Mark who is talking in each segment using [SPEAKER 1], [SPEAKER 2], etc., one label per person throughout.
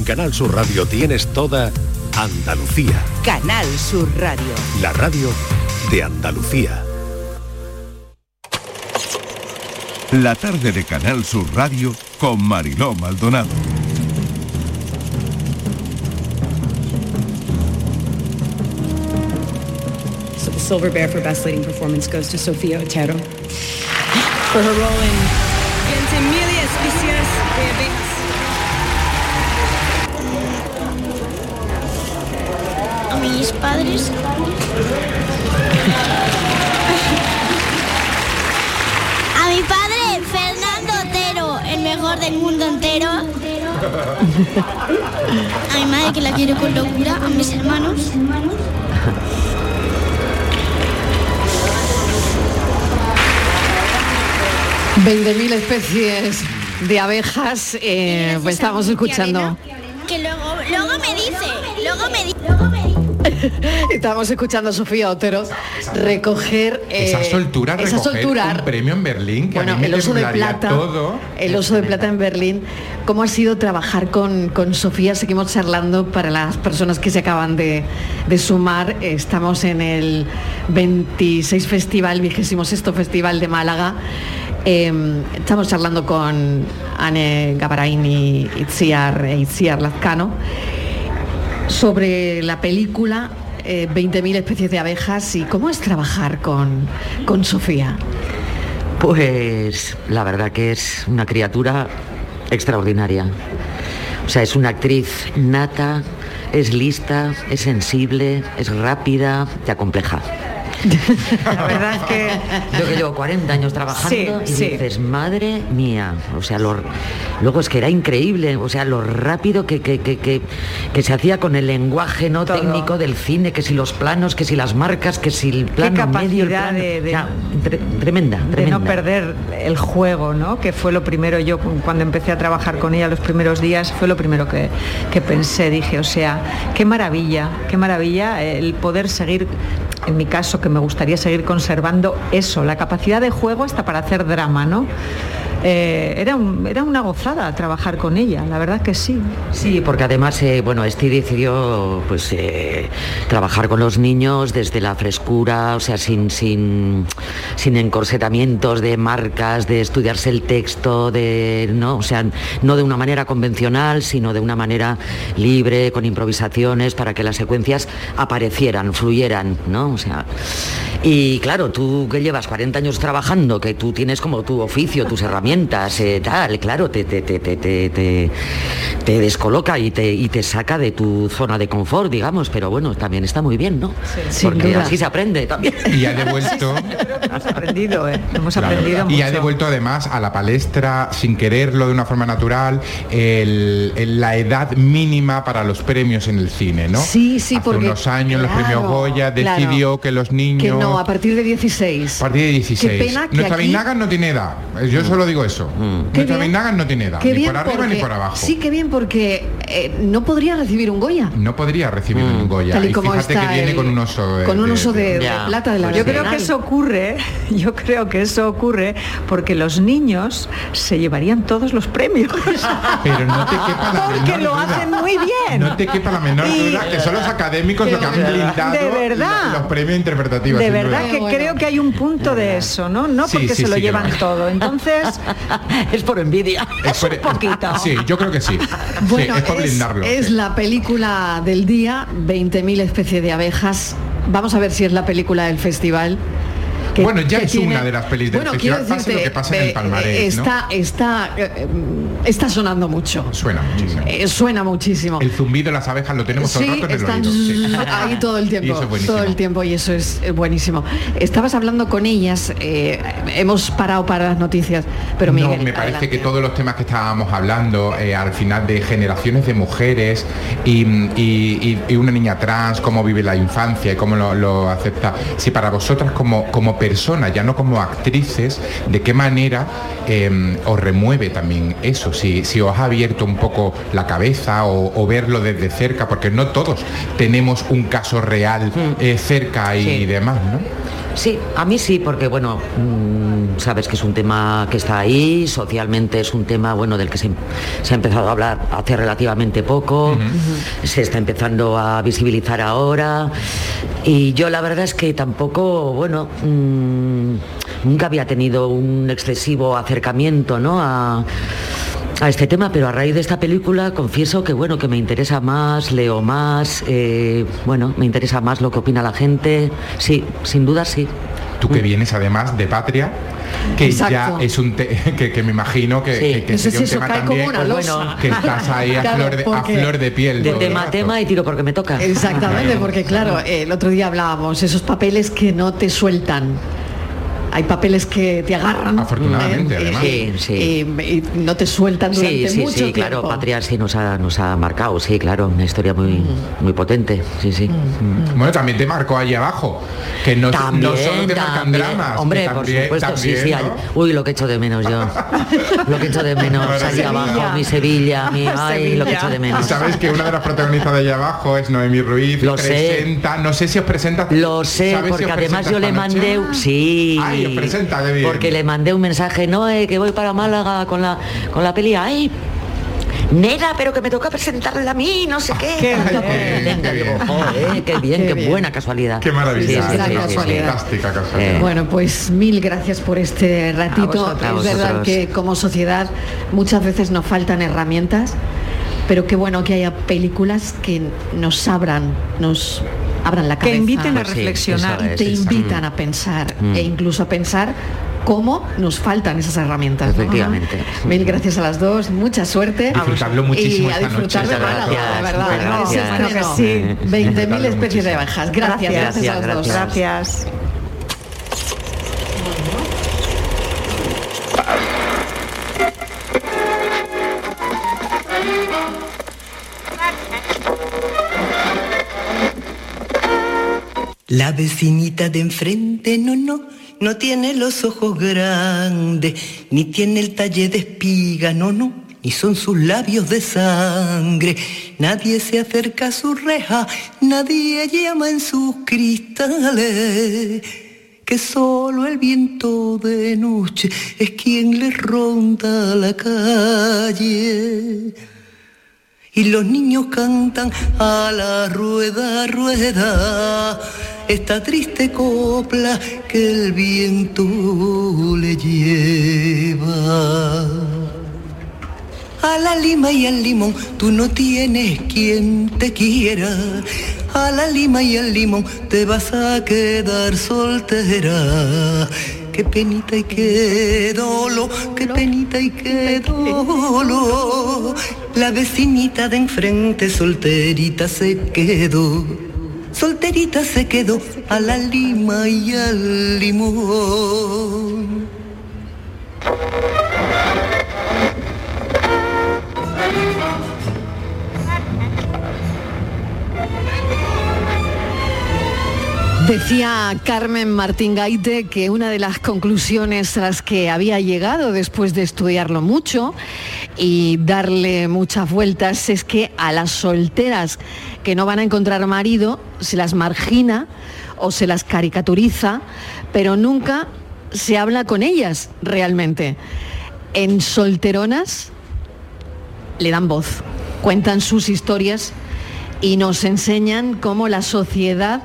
[SPEAKER 1] En Canal Sur Radio tienes toda Andalucía.
[SPEAKER 2] Canal Sur Radio.
[SPEAKER 1] La radio de Andalucía.
[SPEAKER 3] La tarde de Canal Sur Radio con Mariló Maldonado.
[SPEAKER 4] So the Silver Bear for Best Leading Performance goes to Sofía Otero for her role in Ventimiglia Especies de
[SPEAKER 5] mis padres. A mi padre, Fernando Otero, el mejor del mundo entero. A mi madre, que la quiero con locura. A mis hermanos.
[SPEAKER 6] 20.000 especies de abejas, eh, pues estamos escuchando.
[SPEAKER 5] Que luego, luego me dice, luego me dice.
[SPEAKER 6] Estamos escuchando a Sofía Otero recoger
[SPEAKER 7] esa
[SPEAKER 6] eh,
[SPEAKER 7] soltura,
[SPEAKER 6] esa
[SPEAKER 7] recoger
[SPEAKER 6] soltura.
[SPEAKER 7] un premio en Berlín, que
[SPEAKER 6] Bueno,
[SPEAKER 7] a mí me
[SPEAKER 6] el oso de plata,
[SPEAKER 7] todo.
[SPEAKER 6] el oso de plata en Berlín. ¿Cómo ha sido trabajar con, con Sofía? Seguimos charlando para las personas que se acaban de, de sumar. Estamos en el 26 Festival, 26 Festival de Málaga. Eh, estamos charlando con Anne Gabarain y Itziar, Itziar Lazcano sobre la película eh, 20.000 especies de abejas y cómo es trabajar con, con Sofía.
[SPEAKER 8] Pues la verdad que es una criatura extraordinaria. O sea, es una actriz nata, es lista, es sensible, es rápida, te acompleja.
[SPEAKER 9] La verdad es que
[SPEAKER 8] Yo que llevo 40 años trabajando
[SPEAKER 9] Sí,
[SPEAKER 8] y
[SPEAKER 9] sí.
[SPEAKER 8] dices, madre mía, o sea, lo, luego es que era increíble, o sea, lo rápido que, que, que, que- que se hacía con el lenguaje no
[SPEAKER 9] Todo.
[SPEAKER 8] técnico del cine, que si los planos, que si las marcas, que si el plano medio, el
[SPEAKER 9] capacidad
[SPEAKER 8] plano,
[SPEAKER 9] de- de-
[SPEAKER 8] o sea, tre- tremenda,
[SPEAKER 9] de
[SPEAKER 8] tremenda.
[SPEAKER 9] no perder el juego, ¿no? Que fue lo primero, yo cuando empecé a trabajar con ella los primeros días, fue lo primero que, que pensé, dije, o sea, qué maravilla, qué maravilla el poder seguir, en mi caso, que me gustaría seguir conservando eso, la capacidad de juego hasta para hacer drama, ¿no? Eh, era, un- era una gozada trabajar con ella, la verdad que sí.
[SPEAKER 8] Sí, porque además, eh, bueno, Esti decidió pues eh, trabajar con los niños desde la frescura, o sea, sin, sin, sin encorsetamientos de marcas, de estudiarse el texto, de no, o sea, no de una manera convencional, sino de una manera libre, con improvisaciones, para que las secuencias aparecieran, fluyeran, ¿no? O sea, y claro, tú que llevas 40 años trabajando, que tú tienes como tu oficio, tus herramientas, eh, tal, claro, te, te, te, te, te, te- te descoloca y te, y te saca de tu zona de confort, digamos, pero bueno, también está muy bien, ¿no?
[SPEAKER 6] Sin
[SPEAKER 8] Porque
[SPEAKER 6] duda.
[SPEAKER 8] así se aprende también.
[SPEAKER 7] Y ha devuelto...
[SPEAKER 9] Hemos aprendido, ¿eh? Hemos
[SPEAKER 7] Claro.
[SPEAKER 9] aprendido
[SPEAKER 7] y ha devuelto además a la palestra, sin quererlo de una forma natural, el- el- la edad mínima para los premios en el cine, ¿no?
[SPEAKER 6] Sí, sí,
[SPEAKER 7] Hace
[SPEAKER 6] porque,
[SPEAKER 7] unos años los premios Goya
[SPEAKER 6] claro.
[SPEAKER 7] decidió que los niños...
[SPEAKER 6] Que no, a partir de 16.
[SPEAKER 7] A partir de 16.
[SPEAKER 6] Qué pena que
[SPEAKER 7] Nuestra
[SPEAKER 6] aquí-
[SPEAKER 7] no tiene edad. Yo solo digo eso.
[SPEAKER 6] Qué
[SPEAKER 7] Nuestra
[SPEAKER 6] bien.
[SPEAKER 7] Beinagas no tiene edad.
[SPEAKER 6] Qué
[SPEAKER 7] Ni
[SPEAKER 6] bien
[SPEAKER 7] por arriba
[SPEAKER 6] porque-
[SPEAKER 7] ni por abajo.
[SPEAKER 6] Sí, qué bien porque eh, no podría recibir un Goya.
[SPEAKER 7] No podría recibir un Goya.
[SPEAKER 6] Tal y
[SPEAKER 7] y
[SPEAKER 6] como
[SPEAKER 7] fíjate
[SPEAKER 6] está
[SPEAKER 7] que viene
[SPEAKER 6] el-
[SPEAKER 7] con un oso de,
[SPEAKER 6] con un oso de, de
[SPEAKER 8] Ya.
[SPEAKER 6] plata de la
[SPEAKER 9] Yo creo que eso ocurre, yo creo que eso ocurre porque los niños se llevarían todos los premios.
[SPEAKER 7] Pero no te quepa la
[SPEAKER 9] Porque
[SPEAKER 7] menor
[SPEAKER 9] lo
[SPEAKER 7] duda.
[SPEAKER 9] hacen muy bien.
[SPEAKER 7] No te quepa la menor
[SPEAKER 9] Y-
[SPEAKER 7] duda que son los académicos los que han
[SPEAKER 9] De verdad.
[SPEAKER 7] blindado
[SPEAKER 9] De verdad.
[SPEAKER 7] la- los premios interpretativos.
[SPEAKER 9] De verdad que
[SPEAKER 6] Bueno.
[SPEAKER 9] creo que hay un punto de eso, ¿no? No
[SPEAKER 7] Sí,
[SPEAKER 9] porque
[SPEAKER 7] sí,
[SPEAKER 9] se lo
[SPEAKER 7] sí
[SPEAKER 9] llevan todo. Entonces,
[SPEAKER 8] es por envidia.
[SPEAKER 7] Es por-
[SPEAKER 9] un poquito.
[SPEAKER 7] Sí, yo creo que sí.
[SPEAKER 6] Bueno,
[SPEAKER 7] sí, es por blindarlo.
[SPEAKER 6] es la película del día, 20.000 especies de abejas. Vamos a ver si es la película del festival. Que-
[SPEAKER 7] Bueno, ya
[SPEAKER 6] que
[SPEAKER 7] es una de las pelis del
[SPEAKER 6] Bueno,
[SPEAKER 7] festival,
[SPEAKER 6] quiero
[SPEAKER 7] pase lo
[SPEAKER 6] decirte,
[SPEAKER 7] que pase en el
[SPEAKER 6] eh,
[SPEAKER 7] palmarés, ¿no?
[SPEAKER 6] Está, está, eh, está sonando mucho.
[SPEAKER 7] Suena muchísimo.
[SPEAKER 6] Eh, suena muchísimo.
[SPEAKER 7] El zumbido de las abejas lo tenemos todo el rato en el oído. sí.
[SPEAKER 6] ahí todo el tiempo,
[SPEAKER 7] eso es buenísimo.
[SPEAKER 6] todo el tiempo y eso es eh, buenísimo. Estabas hablando con ellas, eh, hemos parado para las noticias, pero Miguel,
[SPEAKER 7] no, me parece
[SPEAKER 6] adelante.
[SPEAKER 7] que todos los temas que estábamos hablando eh, al final de generaciones de mujeres y, y- y- y una niña trans, cómo vive la infancia y cómo lo, lo acepta. Si para vosotras como, como personas, ya no como actrices, de qué manera eh, os remueve también eso, si, si os ha abierto un poco la cabeza o, o verlo desde cerca, porque no todos tenemos un caso real eh, cerca y
[SPEAKER 8] Sí.
[SPEAKER 7] demás, ¿no?
[SPEAKER 8] Sí, a mí sí, porque bueno, mm, sabes que es un tema que está ahí, socialmente es un tema bueno del que se, se ha empezado a hablar hace relativamente poco, se está empezando a visibilizar ahora y yo la verdad es que tampoco, bueno, mm, nunca había tenido un excesivo acercamiento, ¿no? A, a este tema, pero a raíz de esta película confieso que bueno, que me interesa más, leo más, eh, bueno, me interesa más lo que opina la gente. Sí, sin duda sí.
[SPEAKER 7] Tú que vienes además de Patria, que ya es un te- que, que me imagino que,
[SPEAKER 8] Sí.
[SPEAKER 7] que- que sería un tema también
[SPEAKER 8] Pues bueno,
[SPEAKER 7] que estás ahí a,
[SPEAKER 6] Claro,
[SPEAKER 7] flor, de, a flor de piel.
[SPEAKER 8] De tema a tema y tiro porque me toca.
[SPEAKER 6] Exactamente, porque claro, el otro día hablábamos, esos papeles que no te sueltan. Hay papeles que te agarran.
[SPEAKER 7] Afortunadamente,
[SPEAKER 6] ¿eh?
[SPEAKER 7] además.
[SPEAKER 8] Sí, sí.
[SPEAKER 6] Y, y no te sueltan durante
[SPEAKER 8] Sí, sí,
[SPEAKER 6] mucho
[SPEAKER 8] sí,
[SPEAKER 6] tiempo.
[SPEAKER 8] claro, Patria sí nos ha, nos ha marcado, sí, claro, una historia muy, muy potente, sí, sí.
[SPEAKER 7] Bueno, también te marcó allí abajo, que no,
[SPEAKER 8] También,
[SPEAKER 7] no solo te marcan
[SPEAKER 8] también.
[SPEAKER 7] dramas. que
[SPEAKER 8] Hombre,
[SPEAKER 7] también-
[SPEAKER 8] por supuesto,
[SPEAKER 7] también,
[SPEAKER 8] sí, sí.
[SPEAKER 7] ¿no?
[SPEAKER 8] hay- Uy, lo que echo de menos yo. lo que echo de menos, allí
[SPEAKER 7] Sevilla.
[SPEAKER 8] abajo, mi Sevilla, mi ay, lo que echo de menos.
[SPEAKER 7] sabes que una de las protagonistas de allá abajo es Noemi Ruiz,
[SPEAKER 8] Lo sé.
[SPEAKER 7] presenta, no sé si os presenta.
[SPEAKER 8] Lo sé,
[SPEAKER 7] ¿sabes si
[SPEAKER 8] porque además yo le mandé, sí,
[SPEAKER 7] Ay, presenta, qué bien.
[SPEAKER 8] porque le mandé un mensaje, no, eh, que voy para Málaga con la con la peli, ay, Nera, pero que me toca presentarla a mí, no sé qué.
[SPEAKER 6] Qué
[SPEAKER 8] Tanto
[SPEAKER 6] bien,
[SPEAKER 8] Venga,
[SPEAKER 7] qué
[SPEAKER 8] digo,
[SPEAKER 7] bien.
[SPEAKER 8] joder, qué bien,
[SPEAKER 6] Qué
[SPEAKER 8] qué,
[SPEAKER 6] bien.
[SPEAKER 8] buena casualidad.
[SPEAKER 7] Qué maravilla.
[SPEAKER 8] Sí, sí,
[SPEAKER 6] Gran
[SPEAKER 8] sí, sí, sí.
[SPEAKER 6] casualidad.
[SPEAKER 7] Fantástica casualidad.
[SPEAKER 8] Eh,
[SPEAKER 6] Bueno, pues mil gracias por este ratito.
[SPEAKER 9] Vosotros.
[SPEAKER 6] es verdad que como sociedad muchas veces nos faltan herramientas, pero qué bueno que haya películas que nos abran, nos abran la
[SPEAKER 9] Que
[SPEAKER 6] cabeza.
[SPEAKER 9] inviten a
[SPEAKER 8] Pues sí,
[SPEAKER 9] reflexionar.
[SPEAKER 6] y te invitan
[SPEAKER 8] mm.
[SPEAKER 6] a pensar
[SPEAKER 8] Mm.
[SPEAKER 6] e incluso a pensar cómo nos faltan esas herramientas. ¿no?
[SPEAKER 8] Efectivamente.
[SPEAKER 6] Mil gracias a las dos, mucha suerte.
[SPEAKER 7] Disfrutadlo muchísimo
[SPEAKER 6] y a disfrutar de
[SPEAKER 8] gracias,
[SPEAKER 6] de verdad. ¿no?
[SPEAKER 8] gracias.
[SPEAKER 6] Estreno.
[SPEAKER 9] Bueno que sí.
[SPEAKER 6] 20.000
[SPEAKER 7] Disfrutadlo
[SPEAKER 6] especies de abejas. Gracias, gracias,
[SPEAKER 8] Gracias,
[SPEAKER 6] a las dos.
[SPEAKER 8] gracias.
[SPEAKER 10] La vecinita de enfrente, no, no, no tiene los ojos grandes, ni tiene el talle de espiga, no, no, ni son sus labios de sangre. Nadie se acerca a su reja, nadie llama en sus cristales, que solo el viento de noche es quien le ronda la calle. Y los niños cantan a la rueda, rueda, esta triste copla que el viento le lleva. A la lima y al limón, tú no tienes quien te quiera. A la lima y al limón, te vas a quedar soltera. Qué penita y qué dolo, qué penita y qué dolo. La vecinita de enfrente solterita se quedó. Solterita se quedó a la lima y al limón.
[SPEAKER 6] Decía Carmen Martín Gaite que una de las conclusiones a las que había llegado después de estudiarlo mucho y darle muchas vueltas es que a las solteras que no van a encontrar marido se las margina o se las caricaturiza, pero nunca se habla con ellas realmente. En solteronas le dan voz, cuentan sus historias y nos enseñan cómo la sociedad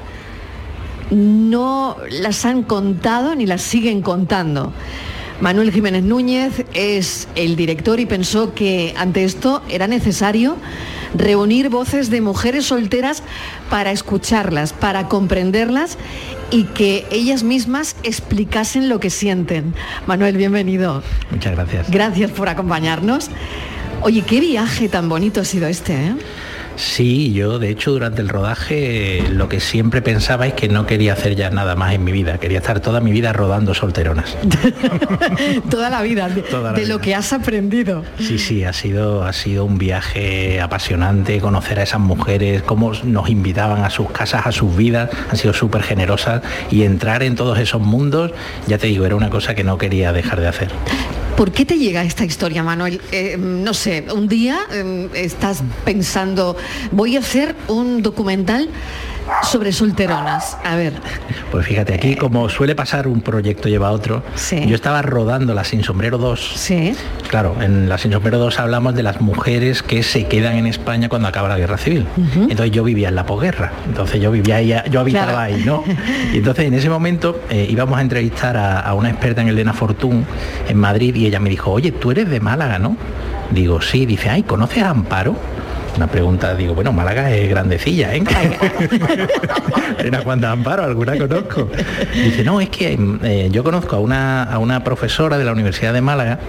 [SPEAKER 6] no las han contado ni las siguen contando. Manuel Jiménez Núñez es el director y pensó que ante esto era necesario reunir voces de mujeres solteras para escucharlas, para comprenderlas y que ellas mismas explicasen lo que sienten. Manuel, bienvenido.
[SPEAKER 11] Muchas gracias.
[SPEAKER 6] Gracias por acompañarnos. Oye, qué viaje tan bonito ha sido este, ¿eh?
[SPEAKER 11] Sí, yo de hecho durante el rodaje lo que siempre pensaba es que no quería hacer ya nada más en mi vida, quería estar toda mi vida rodando solteronas.
[SPEAKER 6] Toda la vida, de,
[SPEAKER 11] Toda la
[SPEAKER 6] de lo que has aprendido.
[SPEAKER 11] Sí, sí, ha sido, ha sido un viaje apasionante, conocer a esas mujeres, cómo nos invitaban a sus casas, a sus vidas, han sido súper generosas y entrar en todos esos mundos, ya te digo, era una cosa que no quería dejar de hacer.
[SPEAKER 6] ¿Por qué te llega esta historia, Manuel? Eh, no sé, un día eh, estás pensando voy a hacer un documental sobre solteronas. A ver.
[SPEAKER 11] Pues fíjate, aquí como suele pasar un proyecto lleva a otro, yo estaba rodando La Sin Sombrero 2.
[SPEAKER 6] Sí.
[SPEAKER 11] Claro, en La Sin Sombrero 2 hablamos de las mujeres que se quedan en España cuando acaba la guerra civil. Entonces yo vivía en la posguerra. Entonces yo vivía ahí, yo habitaba ahí, ¿no? Y entonces en ese momento eh, íbamos a entrevistar a, a, una experta en el Elena Fortún en Madrid y ella me dijo, oye, tú eres de Málaga, ¿no? Digo, sí, dice, ay, ¿conoces a Amparo? Una pregunta, digo, bueno, Málaga es grandecilla, ¿eh? Una cuanta amparo, alguna conozco. Dice, no, es que eh, yo conozco a una, a una profesora de la Universidad de Málaga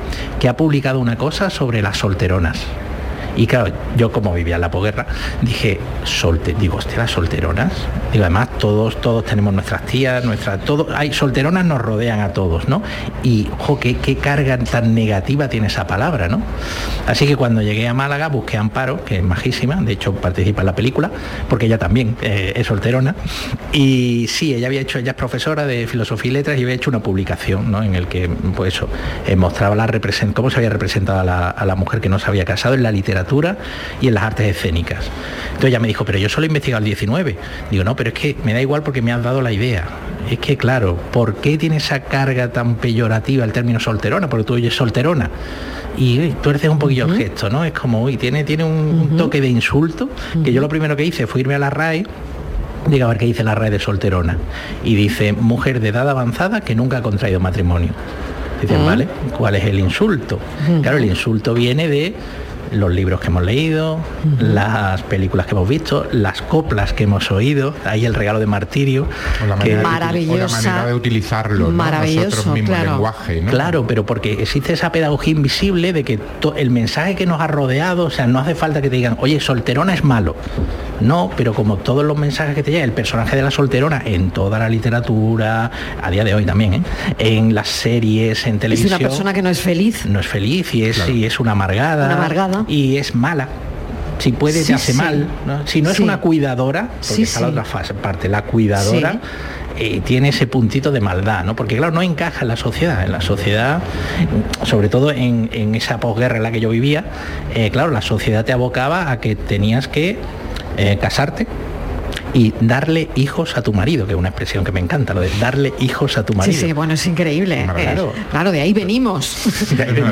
[SPEAKER 11] que ha publicado una cosa sobre las solteronas. Y claro, yo como vivía en la posguerra, dije, solte, digo, hostia, las solteronas. Digo, además todos, todos tenemos nuestras tías, nuestras, todo, hay solteronas nos rodean a todos, ¿no? Y, ojo, qué, carga tan negativa tiene esa palabra, ¿no? Así que cuando llegué a Málaga busqué a Amparo, que es majísima, de hecho participa en la película, porque ella también eh, es solterona. Y sí, ella había hecho, ella es profesora de filosofía y letras y había hecho una publicación, ¿no? En el que, pues eso, eh, mostraba la cómo se había representado a la, a la mujer que no se había casado en la literatura y en las artes escénicas. Entonces ella me dijo, pero yo solo he investigado el 19. Digo, no, pero es que me da igual porque me has dado la idea. Es que claro, ¿por qué tiene esa carga tan peyorativa el término solterona? Porque tú oyes solterona y tú eres un poquillo el gesto, ¿no? Es como, uy, tiene, tiene un, toque de insulto, que yo lo primero que hice fue irme a la RAE diga a ver qué dice la RAE de solterona. Y dice, mujer de edad avanzada que nunca ha contraído matrimonio. Dicen, ¿vale? ¿Cuál es el insulto? Claro, el insulto viene de los libros que hemos leído, las películas que hemos visto, las coplas que hemos oído, ahí el regalo de martirio,
[SPEAKER 7] la
[SPEAKER 6] que,
[SPEAKER 7] maravillosa, la manera de utilizarlo,
[SPEAKER 6] maravilloso, claro.
[SPEAKER 7] lenguaje,
[SPEAKER 11] Claro, pero porque existe esa pedagogía invisible de que el mensaje que nos ha rodeado, o sea, no hace falta que te digan, oye, solterona es malo. No, pero como todos los mensajes que te llegan, el personaje de la solterona en toda la literatura, a día de hoy también, ¿eh? en las series, en televisión.
[SPEAKER 6] Es una persona que no es feliz.
[SPEAKER 11] No es feliz y es, y es una amargada.
[SPEAKER 6] Una amargada.
[SPEAKER 11] Y es mala. Si puede te hace mal si no es una cuidadora porque está la otra fase, parte la cuidadora eh, tiene ese puntito de maldad no porque claro no encaja en la sociedad. En la sociedad sobre todo en, esa posguerra en la que yo vivía eh, claro la sociedad te abocaba a que tenías que eh, casarte y darle hijos a tu marido, que es una expresión que me encanta, lo de darle hijos a tu marido.
[SPEAKER 6] Sí, sí, bueno, es increíble. Eh, claro, de ahí venimos.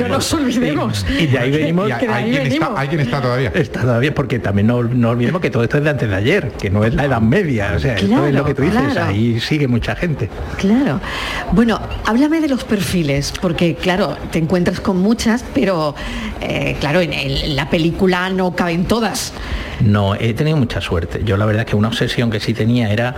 [SPEAKER 6] no nos olvidemos.
[SPEAKER 11] Y, de ahí venimos.
[SPEAKER 7] que ¿alguien, Está, todavía.
[SPEAKER 11] Está todavía, porque también no, no, olvidemos que todo esto es de antes de ayer, que no es la edad media. O sea, esto es lo que tú dices, ahí sigue mucha gente.
[SPEAKER 6] Claro. Bueno, háblame de los perfiles, porque claro, te encuentras con muchas, pero eh, claro, en la película no caben todas.
[SPEAKER 11] No, he tenido mucha suerte. Yo la verdad es que una obsesión que sí tenía era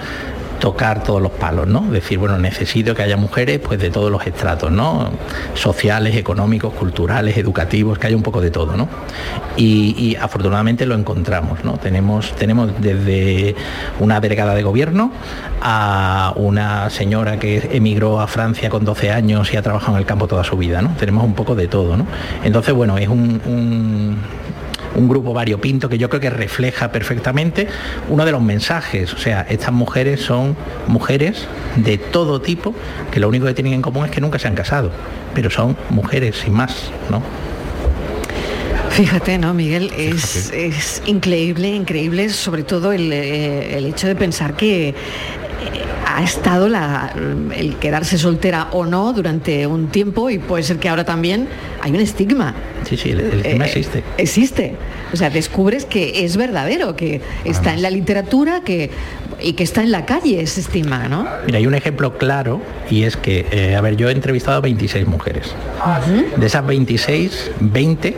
[SPEAKER 11] tocar todos los palos, ¿no? Decir, bueno, necesito que haya mujeres pues de todos los estratos, ¿no? Sociales, económicos, culturales, educativos, que haya un poco de todo, ¿no? Y, afortunadamente lo encontramos, ¿no? Tenemos, tenemos desde una delegada de gobierno a una señora que emigró a Francia con 12 años y ha trabajado en el campo toda su vida, ¿no? Tenemos un poco de todo, ¿no? Entonces, bueno, es un un grupo variopinto que yo creo que refleja perfectamente uno de los mensajes. O sea, estas mujeres son mujeres de todo tipo, que lo único que tienen en común es que nunca se han casado, pero son mujeres sin más, ¿no?
[SPEAKER 6] Fíjate, ¿no, Miguel? Es, increíble, increíble, sobre todo el, eh, el hecho de pensar que ha estado el quedarse soltera o no durante un tiempo y puede ser que ahora también hay un estigma.
[SPEAKER 11] Sí, sí, el, estigma
[SPEAKER 6] eh,
[SPEAKER 11] existe.
[SPEAKER 6] Existe. O sea, descubres que es verdadero, que está en la literatura que, y que está en la calle ese estigma, ¿no?
[SPEAKER 11] Mira, hay un ejemplo claro y es que, eh, a ver, yo he entrevistado a 26 mujeres. De esas 26, 20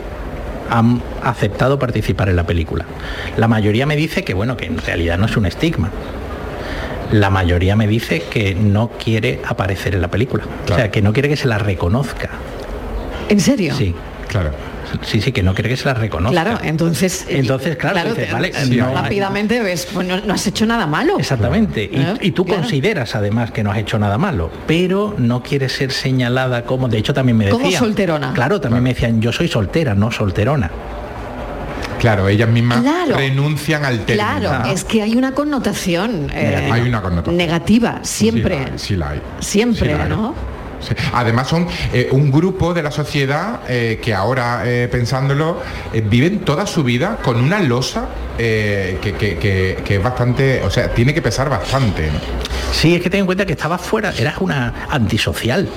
[SPEAKER 11] han aceptado participar en la película. La mayoría me dice que, bueno, que en realidad no es un estigma, la mayoría me dice que no quiere aparecer en la película. O sea, que no quiere que se la reconozca.
[SPEAKER 6] ¿En serio?
[SPEAKER 11] Sí.
[SPEAKER 7] Claro.
[SPEAKER 11] Sí, sí, que no quiere que se la reconozca.
[SPEAKER 6] Claro, entonces...
[SPEAKER 11] Entonces, claro,
[SPEAKER 6] rápidamente ves, pues no, has hecho nada malo.
[SPEAKER 11] Exactamente. Y, tú consideras además que no has hecho nada malo, pero no quieres ser señalada como... De hecho, también me decían... Como
[SPEAKER 6] solterona.
[SPEAKER 11] Claro, también me decían, yo soy soltera, no solterona.
[SPEAKER 7] Claro, ellas mismas renuncian al término.
[SPEAKER 6] Claro, es que hay una connotación, eh,
[SPEAKER 7] hay una connotación.
[SPEAKER 6] negativa, siempre.
[SPEAKER 7] Sí la hay.
[SPEAKER 6] Siempre, ¿no?
[SPEAKER 7] sí. Además son eh, un grupo de la sociedad eh, que ahora, eh, pensándolo, eh, viven toda su vida con una losa eh, que, que- que- que es bastante, o sea, tiene que pesar bastante. ¿no?
[SPEAKER 11] Sí, es que ten en cuenta que estabas fuera, eras una antisocial.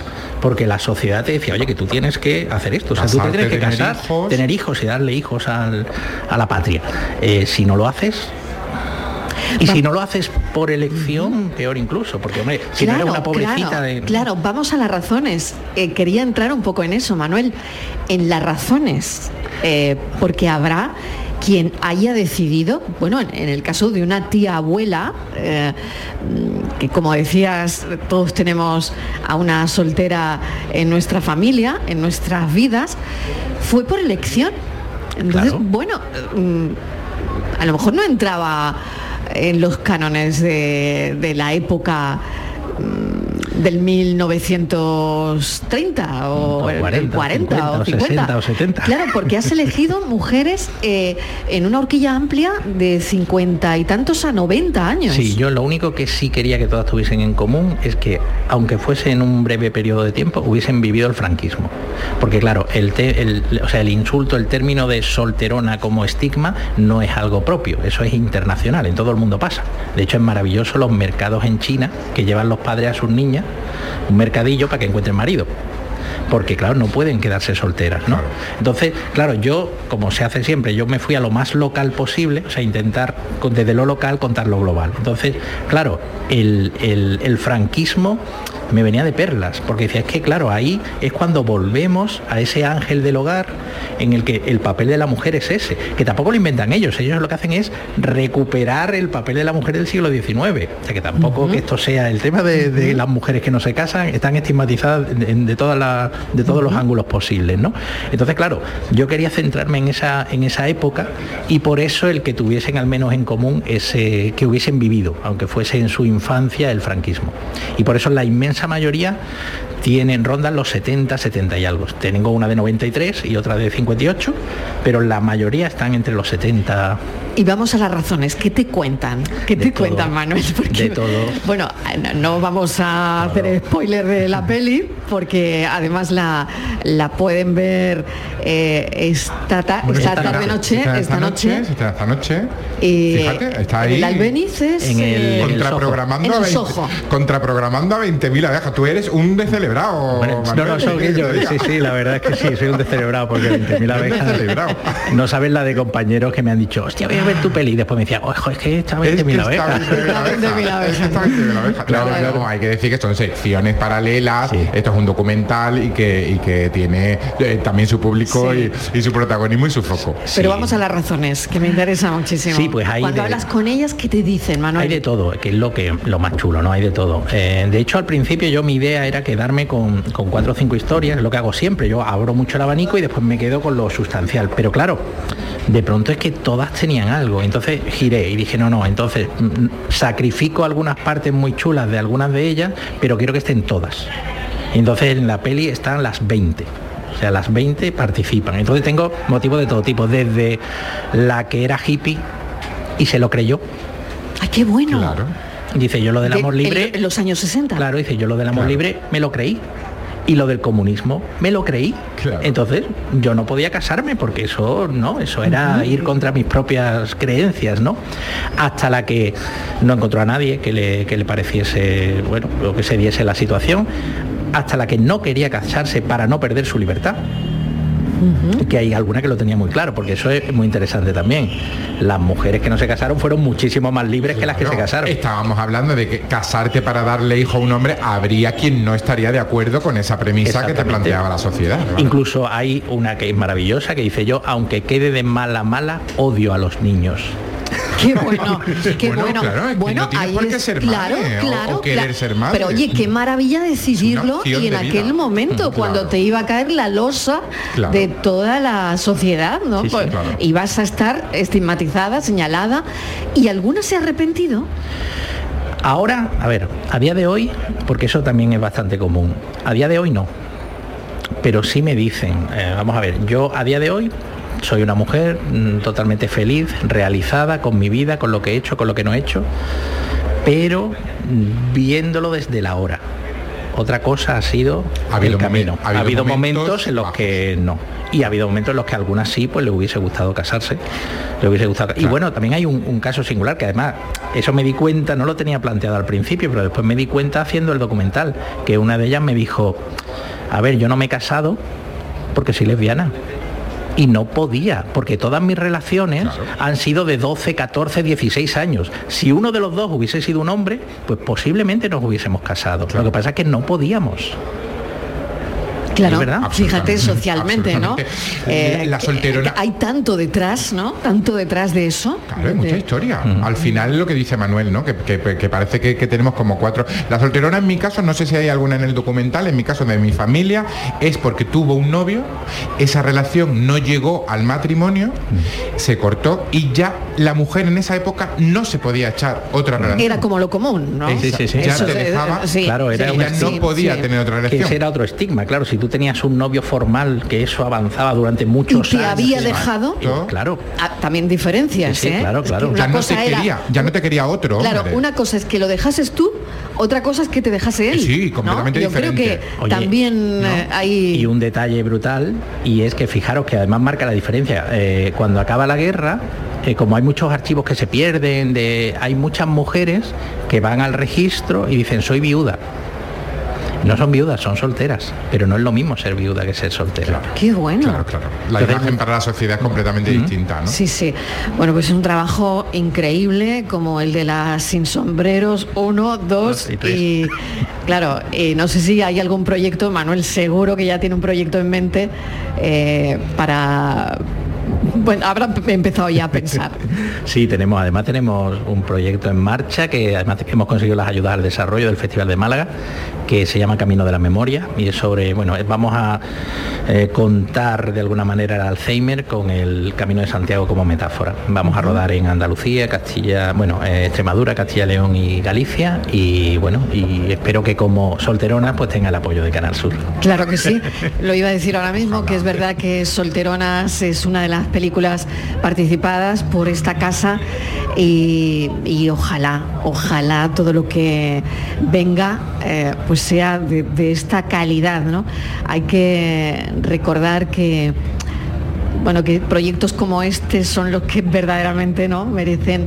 [SPEAKER 11] Porque la sociedad te decía, oye, que tú tienes que hacer esto, o sea, tú te tienes que
[SPEAKER 7] tener
[SPEAKER 11] casar,
[SPEAKER 7] hijos.
[SPEAKER 11] tener hijos y darle hijos al- a la patria. Eh, si no lo haces, y si no lo haces por elección, peor incluso, porque hombre, si no eres una pobrecita
[SPEAKER 6] claro,
[SPEAKER 11] de...
[SPEAKER 6] claro, vamos a las razones. Eh, quería entrar un poco en eso, Manuel, en las razones, eh, porque habrá quien haya decidido, bueno, en, el caso de una tía abuela, eh, que como decías, todos tenemos a una soltera en nuestra familia, en nuestras vidas, fue por elección. Entonces,
[SPEAKER 11] Claro.
[SPEAKER 6] bueno, mm, a lo mejor no entraba en los cánones de, de la época mm, del 1930 o,
[SPEAKER 11] O
[SPEAKER 6] el- el
[SPEAKER 11] 40,
[SPEAKER 6] 40 o
[SPEAKER 11] 50, o
[SPEAKER 6] 50
[SPEAKER 11] 60 o 70.
[SPEAKER 6] Claro, porque has elegido mujeres eh, en una horquilla amplia de 50 y tantos a 90 años.
[SPEAKER 11] Sí, yo lo único que sí quería que todas tuviesen en común es que, aunque fuese en un breve periodo de tiempo, hubiesen vivido el franquismo. Porque claro, el, te- el- o sea, el insulto, el término de solterona como estigma no es algo propio, eso es internacional, en todo el mundo pasa. De hecho, es maravilloso los mercados en China que llevan los padres a sus niñas, un mercadillo para que encuentren marido porque claro, no pueden quedarse solteras, ¿no? Entonces, claro, yo, como se hace siempre, yo me fui a lo más local posible, o sea, intentar desde lo local contar lo global. Entonces, claro, el, el- el franquismo me venía de perlas, porque decía, es que claro, ahí es cuando volvemos a ese ángel del hogar en el que el papel de la mujer es ese, que tampoco lo inventan ellos, ellos lo que hacen es recuperar el papel de la mujer del siglo XIX. O sea, que tampoco que esto sea el tema de, de las mujeres que no se casan, están estigmatizadas de, de todas las- de todos los ángulos posibles, ¿no? Entonces, claro, yo quería centrarme en esa, en esa época y por eso el que tuviesen al menos en común ese, que hubiesen vivido, aunque fuese en su infancia, el franquismo. Y por eso la inmensa mayoría tienen, rondan los 70, 70 y algo. Tengo una de 93 y otra de 58, pero la mayoría están entre los 70
[SPEAKER 6] Y vamos a las razones. ¿Qué te cuentan? ¿Qué
[SPEAKER 11] De
[SPEAKER 6] te
[SPEAKER 11] todo.
[SPEAKER 6] cuentan, Manuel? Porque,
[SPEAKER 11] De todo.
[SPEAKER 6] Bueno, no, no vamos a hacer spoiler de la peli, porque además la, la pueden ver eh, esta, ta-
[SPEAKER 7] Bueno,
[SPEAKER 6] esta
[SPEAKER 7] esta-
[SPEAKER 6] tarde-noche,
[SPEAKER 7] esta-
[SPEAKER 6] esta noche.
[SPEAKER 7] esta- esta noche.
[SPEAKER 6] Y
[SPEAKER 7] Fíjate, está
[SPEAKER 6] en
[SPEAKER 7] ahí.
[SPEAKER 6] el Albenices,
[SPEAKER 11] En el-
[SPEAKER 6] eh,
[SPEAKER 11] en el
[SPEAKER 7] contraprogramando,
[SPEAKER 6] En
[SPEAKER 7] a
[SPEAKER 6] el
[SPEAKER 7] 20
[SPEAKER 6] Soho.
[SPEAKER 7] contraprogramando a 20.000 abejas. Tú eres un descelebrado.
[SPEAKER 11] Bueno, no,
[SPEAKER 7] Manuel,
[SPEAKER 11] no,
[SPEAKER 7] ¿qué quieres
[SPEAKER 11] yo, sí, sí, la verdad es que sí, soy un descerebrado porque 20.000 abejas. No sabes la de compañeros que me han dicho, hostia, voy ver tu peli. Y después me decían, ojo, es que está 20.000
[SPEAKER 7] Es que está
[SPEAKER 11] abejas.
[SPEAKER 7] 20.000 abejas.
[SPEAKER 6] 20.000 abejas.
[SPEAKER 7] Es que está 20.000 abejas.
[SPEAKER 11] Claro, claro.
[SPEAKER 7] no, hay que decir que son secciones paralelas.
[SPEAKER 11] Sí.
[SPEAKER 7] Esto es un documental y que, y que tiene eh, también su público
[SPEAKER 6] Sí.
[SPEAKER 7] y, y su protagonismo y su foco.
[SPEAKER 6] Pero vamos a las razones, que me interesa muchísimo.
[SPEAKER 11] Sí, pues hay
[SPEAKER 6] Cuando
[SPEAKER 11] de-
[SPEAKER 6] hablas con ellas, ¿qué te dicen, Manuel?
[SPEAKER 11] Hay de todo, que es lo que lo más chulo, ¿no? Hay de todo. Eh, de hecho, al principio yo mi idea era quedarme con, con cuatro o cinco historias, lo que hago siempre. Yo abro mucho el abanico y después me quedo con lo sustancial. Pero claro, de pronto es que todas tenían algo. Entonces giré y dije, no, no, entonces mm, sacrifico algunas partes muy chulas de algunas de ellas, pero quiero que estén todas. Y entonces en la peli están las 20. O sea, las 20 participan. Entonces tengo motivos de todo tipo, desde la que era hippie y se lo creyó.
[SPEAKER 6] ¡Ay, qué bueno!
[SPEAKER 7] Claro.
[SPEAKER 11] Dice, yo lo del
[SPEAKER 6] De-
[SPEAKER 11] amor libre,
[SPEAKER 6] En, los años 60.
[SPEAKER 11] claro, dice, yo lo del amor
[SPEAKER 7] Claro.
[SPEAKER 11] libre me lo creí. Y lo del comunismo me lo creí.
[SPEAKER 7] Claro.
[SPEAKER 11] Entonces, yo no podía casarme porque eso, no, eso era ir contra mis propias creencias, ¿no? Hasta la que no encontró a nadie que le, que le pareciese, bueno, lo que se diese la situación, hasta la que no quería casarse para no perder su libertad que hay alguna que lo tenía muy claro, porque eso es muy interesante también. Las mujeres que no se casaron fueron muchísimo más libres que las que se casaron.
[SPEAKER 7] Estábamos hablando de que casarte para darle hijo a un hombre, habría quien no estaría de acuerdo con esa premisa que te planteaba la sociedad. ¿verdad?
[SPEAKER 11] Incluso hay una que es maravillosa que dice yo, aunque quede de mala mala, odio a los niños.
[SPEAKER 6] Qué bueno, qué
[SPEAKER 7] Bueno,
[SPEAKER 6] bueno.
[SPEAKER 7] claro, es que
[SPEAKER 6] bueno,
[SPEAKER 7] no
[SPEAKER 6] ahí
[SPEAKER 7] por qué
[SPEAKER 6] es-
[SPEAKER 7] ser
[SPEAKER 6] claro,
[SPEAKER 7] madre, o-
[SPEAKER 6] claro,
[SPEAKER 7] o querer
[SPEAKER 6] claro.
[SPEAKER 7] ser madre.
[SPEAKER 6] Pero oye, qué maravilla decidirlo y en
[SPEAKER 7] de vida.
[SPEAKER 6] aquel momento,
[SPEAKER 7] Mm,
[SPEAKER 6] cuando
[SPEAKER 7] claro.
[SPEAKER 6] te iba a caer la losa
[SPEAKER 7] Claro.
[SPEAKER 6] de toda la sociedad, ¿no?
[SPEAKER 11] Sí, sí,
[SPEAKER 6] Pues
[SPEAKER 7] claro.
[SPEAKER 6] Ibas a estar estigmatizada, señalada, y alguna se ha arrepentido.
[SPEAKER 11] Ahora, a ver, a día de hoy, porque eso también es bastante común, a día de hoy no. Pero sí me dicen, eh, vamos a ver, yo a día de hoy soy una mujer mm, totalmente feliz, realizada con mi vida, con lo que he hecho, con lo que no he hecho, pero mm, viéndolo desde la hora. Otra cosa ha sido
[SPEAKER 7] Ha
[SPEAKER 11] el camino. Ha habido, momentos, en los que no. Y ha habido momentos en los que a algunas sí, pues le hubiese gustado casarse. Le hubiese gustado. Y bueno, también hay un, un caso singular que además, eso me di cuenta, no lo tenía planteado al principio, pero después me di cuenta haciendo el documental, que una de ellas me dijo, a ver, yo no me he casado porque soy lesbiana. Y no podía, porque todas mis relaciones han sido de 12, 14, 16 años. Si uno de los dos hubiese sido un hombre, pues posiblemente nos hubiésemos casado. Lo que pasa es que no podíamos.
[SPEAKER 6] Claro,
[SPEAKER 11] ¿Es verdad?
[SPEAKER 6] fíjate socialmente, ¿no?
[SPEAKER 7] Absolutamente. La solterona-
[SPEAKER 6] que Hay tanto detrás, ¿no? Tanto detrás de eso.
[SPEAKER 7] Claro, hay mucha
[SPEAKER 6] De-
[SPEAKER 7] historia. Al final lo que dice Manuel, ¿no? Que, que- que parece que, que tenemos como cuatro. La solterona en mi caso, no sé si hay alguna en el documental, en mi caso de mi familia, es porque tuvo un novio, esa relación no llegó al matrimonio, se cortó y ya la mujer en esa época no se podía echar otra relación.
[SPEAKER 6] Era como lo común, ¿no?
[SPEAKER 11] Sí, sí, sí.
[SPEAKER 7] Ya
[SPEAKER 6] Eso
[SPEAKER 7] te
[SPEAKER 6] es,
[SPEAKER 7] dejaba,
[SPEAKER 6] sí,
[SPEAKER 11] claro, era
[SPEAKER 6] sí,
[SPEAKER 11] una-
[SPEAKER 7] ya no podía
[SPEAKER 6] sí.
[SPEAKER 7] tener otra relación.
[SPEAKER 11] ese era otro estigma, claro, si tú tenías un novio formal, que eso avanzaba durante
[SPEAKER 6] Y
[SPEAKER 11] muchos
[SPEAKER 6] te
[SPEAKER 11] años.
[SPEAKER 6] había dejado.
[SPEAKER 11] Claro.
[SPEAKER 6] Ah, también diferencias,
[SPEAKER 11] Sí, sí,
[SPEAKER 6] ¿eh?
[SPEAKER 11] claro,
[SPEAKER 6] Es que
[SPEAKER 11] claro.
[SPEAKER 6] una
[SPEAKER 7] ya no te
[SPEAKER 6] cosa era-
[SPEAKER 7] quería, ya no te quería otro.
[SPEAKER 6] Claro,
[SPEAKER 7] hombre.
[SPEAKER 6] una cosa es que lo dejases tú, otra cosa es que te dejase él.
[SPEAKER 7] Sí,
[SPEAKER 6] ¿no?
[SPEAKER 7] completamente
[SPEAKER 6] Yo creo que
[SPEAKER 7] diferente.
[SPEAKER 11] Oye,
[SPEAKER 6] también eh, hay...
[SPEAKER 11] Y un detalle brutal, y es que fijaros que además marca la diferencia. eh, cuando acaba la guerra, eh, como hay muchos archivos que se pierden, de, hay muchas mujeres que van al registro y dicen soy viuda. No son viudas, son solteras, pero no es lo mismo ser viuda que ser soltera.
[SPEAKER 6] Qué bueno.
[SPEAKER 7] Claro, claro. La
[SPEAKER 11] Entonces,
[SPEAKER 7] imagen para la sociedad es completamente distinta, ¿no?
[SPEAKER 6] Sí, sí. Bueno, pues es un trabajo increíble como el de las sin sombreros, uno, dos
[SPEAKER 11] Dos y tres.
[SPEAKER 6] y claro, y no sé si hay algún proyecto, Manuel seguro que ya tiene un proyecto en mente eh, para... Bueno, habrá empezado ya a pensar.
[SPEAKER 11] Sí, tenemos, además tenemos un proyecto en marcha que además hemos conseguido las ayudas al desarrollo del Festival de Málaga, que se llama Camino de la Memoria y es sobre, bueno, vamos a eh, contar de alguna manera el Alzheimer con el Camino de Santiago como metáfora. Vamos a rodar en Andalucía, Castilla, bueno, eh, Extremadura, Castilla, León y Galicia y bueno, y espero que como solterona pues tenga el apoyo de Canal Sur.
[SPEAKER 6] Claro que sí, lo iba a decir ahora mismo, que es verdad que Solteronas es una de las películas participadas por esta casa y, ojalá, ojalá todo lo que venga eh, pues sea de, de esta calidad, ¿no? Hay que recordar que bueno, que proyectos como este son los que verdaderamente no merecen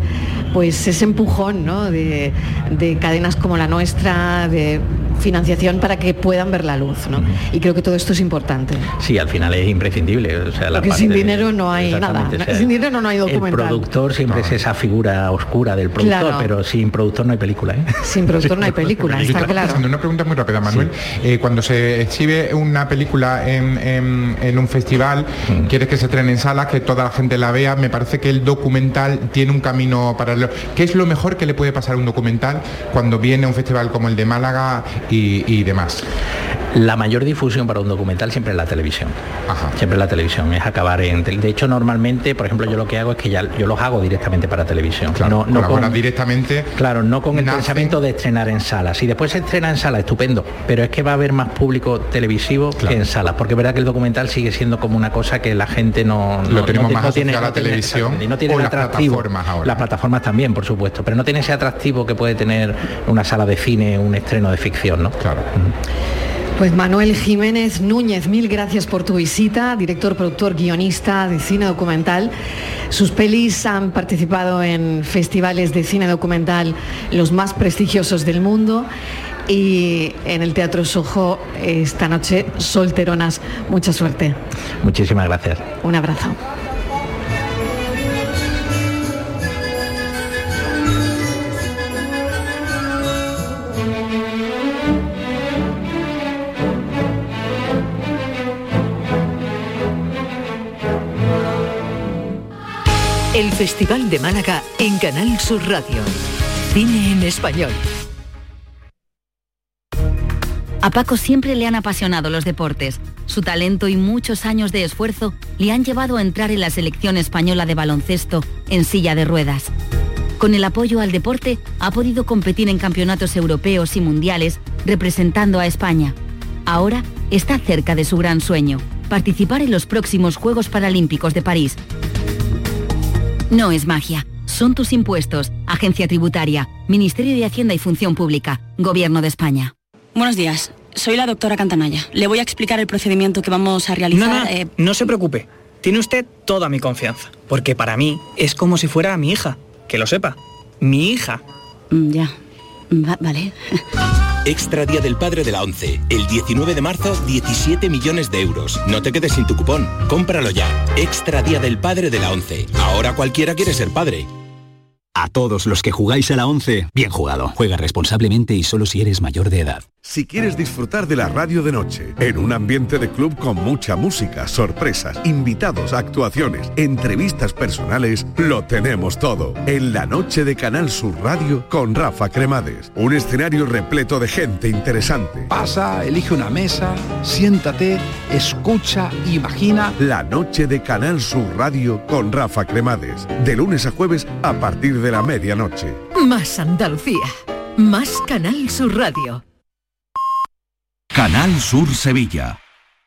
[SPEAKER 6] pues ese empujón ¿no? de, de cadenas como la nuestra, de financiación para que puedan ver la luz. ¿no? Y creo que todo esto es importante.
[SPEAKER 11] Sí, al final es imprescindible. O sea, la
[SPEAKER 6] Porque sin dinero no hay nada.
[SPEAKER 11] Exactamente, o sea,
[SPEAKER 6] Sin dinero no hay documental.
[SPEAKER 11] El productor siempre es esa figura oscura del productor,
[SPEAKER 6] Claro.
[SPEAKER 11] pero sin productor no hay película. ¿eh?
[SPEAKER 6] Sin productor no hay película,
[SPEAKER 7] Yo
[SPEAKER 6] está
[SPEAKER 7] estaba
[SPEAKER 6] claro.
[SPEAKER 7] pensando, una pregunta muy rápida, Manuel. Eh, cuando se exhibe una película en, en- en un festival,
[SPEAKER 11] Mm.
[SPEAKER 7] quieres que se estrene en salas, que toda la gente la vea, me parece que el documental tiene un camino paralelo. ¿Qué es lo mejor que le puede pasar a un documental cuando viene a un festival como el de Málaga y, y demás?
[SPEAKER 11] La mayor difusión para un documental siempre es la televisión.
[SPEAKER 7] Ajá.
[SPEAKER 11] Siempre la televisión, es acabar en... De hecho, normalmente, por ejemplo, yo lo que hago es que ya yo los hago directamente para televisión.
[SPEAKER 7] Claro,
[SPEAKER 11] no, no con,
[SPEAKER 7] directamente.
[SPEAKER 11] Claro, no con el
[SPEAKER 7] Nacen-
[SPEAKER 11] pensamiento de estrenar en sala. Si después se estrena en sala, estupendo, pero es que va a haber más público televisivo
[SPEAKER 7] Claro.
[SPEAKER 11] que en salas, porque es verdad que el documental sigue siendo como una cosa que la gente no...
[SPEAKER 7] Lo
[SPEAKER 11] no-
[SPEAKER 7] tenemos
[SPEAKER 11] no
[SPEAKER 7] más
[SPEAKER 11] no
[SPEAKER 7] asociado a la
[SPEAKER 11] tiene-
[SPEAKER 7] televisión
[SPEAKER 11] y no tiene
[SPEAKER 7] o las
[SPEAKER 11] atractivo.
[SPEAKER 7] plataformas ahora.
[SPEAKER 11] Las plataformas también, por supuesto, pero no tiene ese atractivo que puede tener una sala de cine, un estreno de ficción, ¿no?
[SPEAKER 7] Claro.
[SPEAKER 6] Pues Manuel Jiménez Núñez, mil gracias por tu visita, director, productor, guionista de cine documental. Sus pelis han participado en festivales de cine documental los más prestigiosos del mundo y en el Teatro Sojo esta noche Solteronas. Mucha suerte.
[SPEAKER 11] Muchísimas gracias.
[SPEAKER 6] Un abrazo.
[SPEAKER 2] El Festival de Málaga en Canal Sur Radio. Cine en español.
[SPEAKER 12] A Paco siempre le han apasionado los deportes. Su talento y muchos años de esfuerzo le han llevado a entrar en la selección española de baloncesto en silla de ruedas. Con el apoyo al deporte ha podido competir en campeonatos europeos y mundiales representando a España. Ahora está cerca de su gran sueño, participar en los próximos Juegos Paralímpicos de París. No es magia, son tus impuestos, Agencia Tributaria, Ministerio de Hacienda y Función Pública, Gobierno de España.
[SPEAKER 13] Buenos días. soy la doctora Cantanaya. Le voy a explicar el procedimiento que vamos a realizar.
[SPEAKER 14] No, no,
[SPEAKER 13] eh,
[SPEAKER 14] no se preocupe. Tiene usted toda mi confianza. Porque para mí es como si fuera mi hija. Que lo sepa. Mi hija.
[SPEAKER 13] mm, ya. Va- vale.
[SPEAKER 15] Extra Día del Padre de la ONCE. El 19 de marzo, 17 millones de euros. No te quedes sin tu cupón. Cómpralo ya. Extra Día del Padre de la ONCE. Ahora cualquiera quiere ser padre.
[SPEAKER 16] A todos los que jugáis a la 11, bien jugado. Juega responsablemente y solo si eres mayor de edad.
[SPEAKER 3] Si quieres disfrutar de la radio de noche, en un ambiente de club con mucha música, sorpresas, invitados, actuaciones, entrevistas personales, lo tenemos todo. En la noche de Canal Sur Radio con Rafa Cremades. Un escenario repleto de gente interesante.
[SPEAKER 17] Pasa, elige una mesa, siéntate, escucha, imagina.
[SPEAKER 3] La noche de Canal Sur Radio con Rafa Cremades. De lunes a jueves a partir de la medianoche.
[SPEAKER 2] Más Andalucía. Más Canal Sur Radio.
[SPEAKER 3] Canal Sur Sevilla.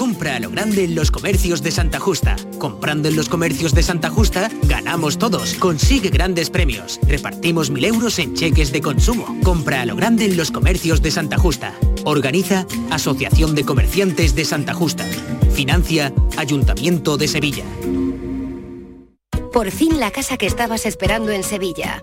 [SPEAKER 18] Compra a lo grande en los comercios de Santa Justa. Comprando en los comercios de Santa Justa, ganamos todos. Consigue grandes premios. Repartimos mil euros en cheques de consumo. Compra a lo grande en los comercios de Santa Justa. Organiza Asociación de Comerciantes de Santa Justa. Financia Ayuntamiento de Sevilla.
[SPEAKER 19] Por fin la casa que estabas esperando en Sevilla.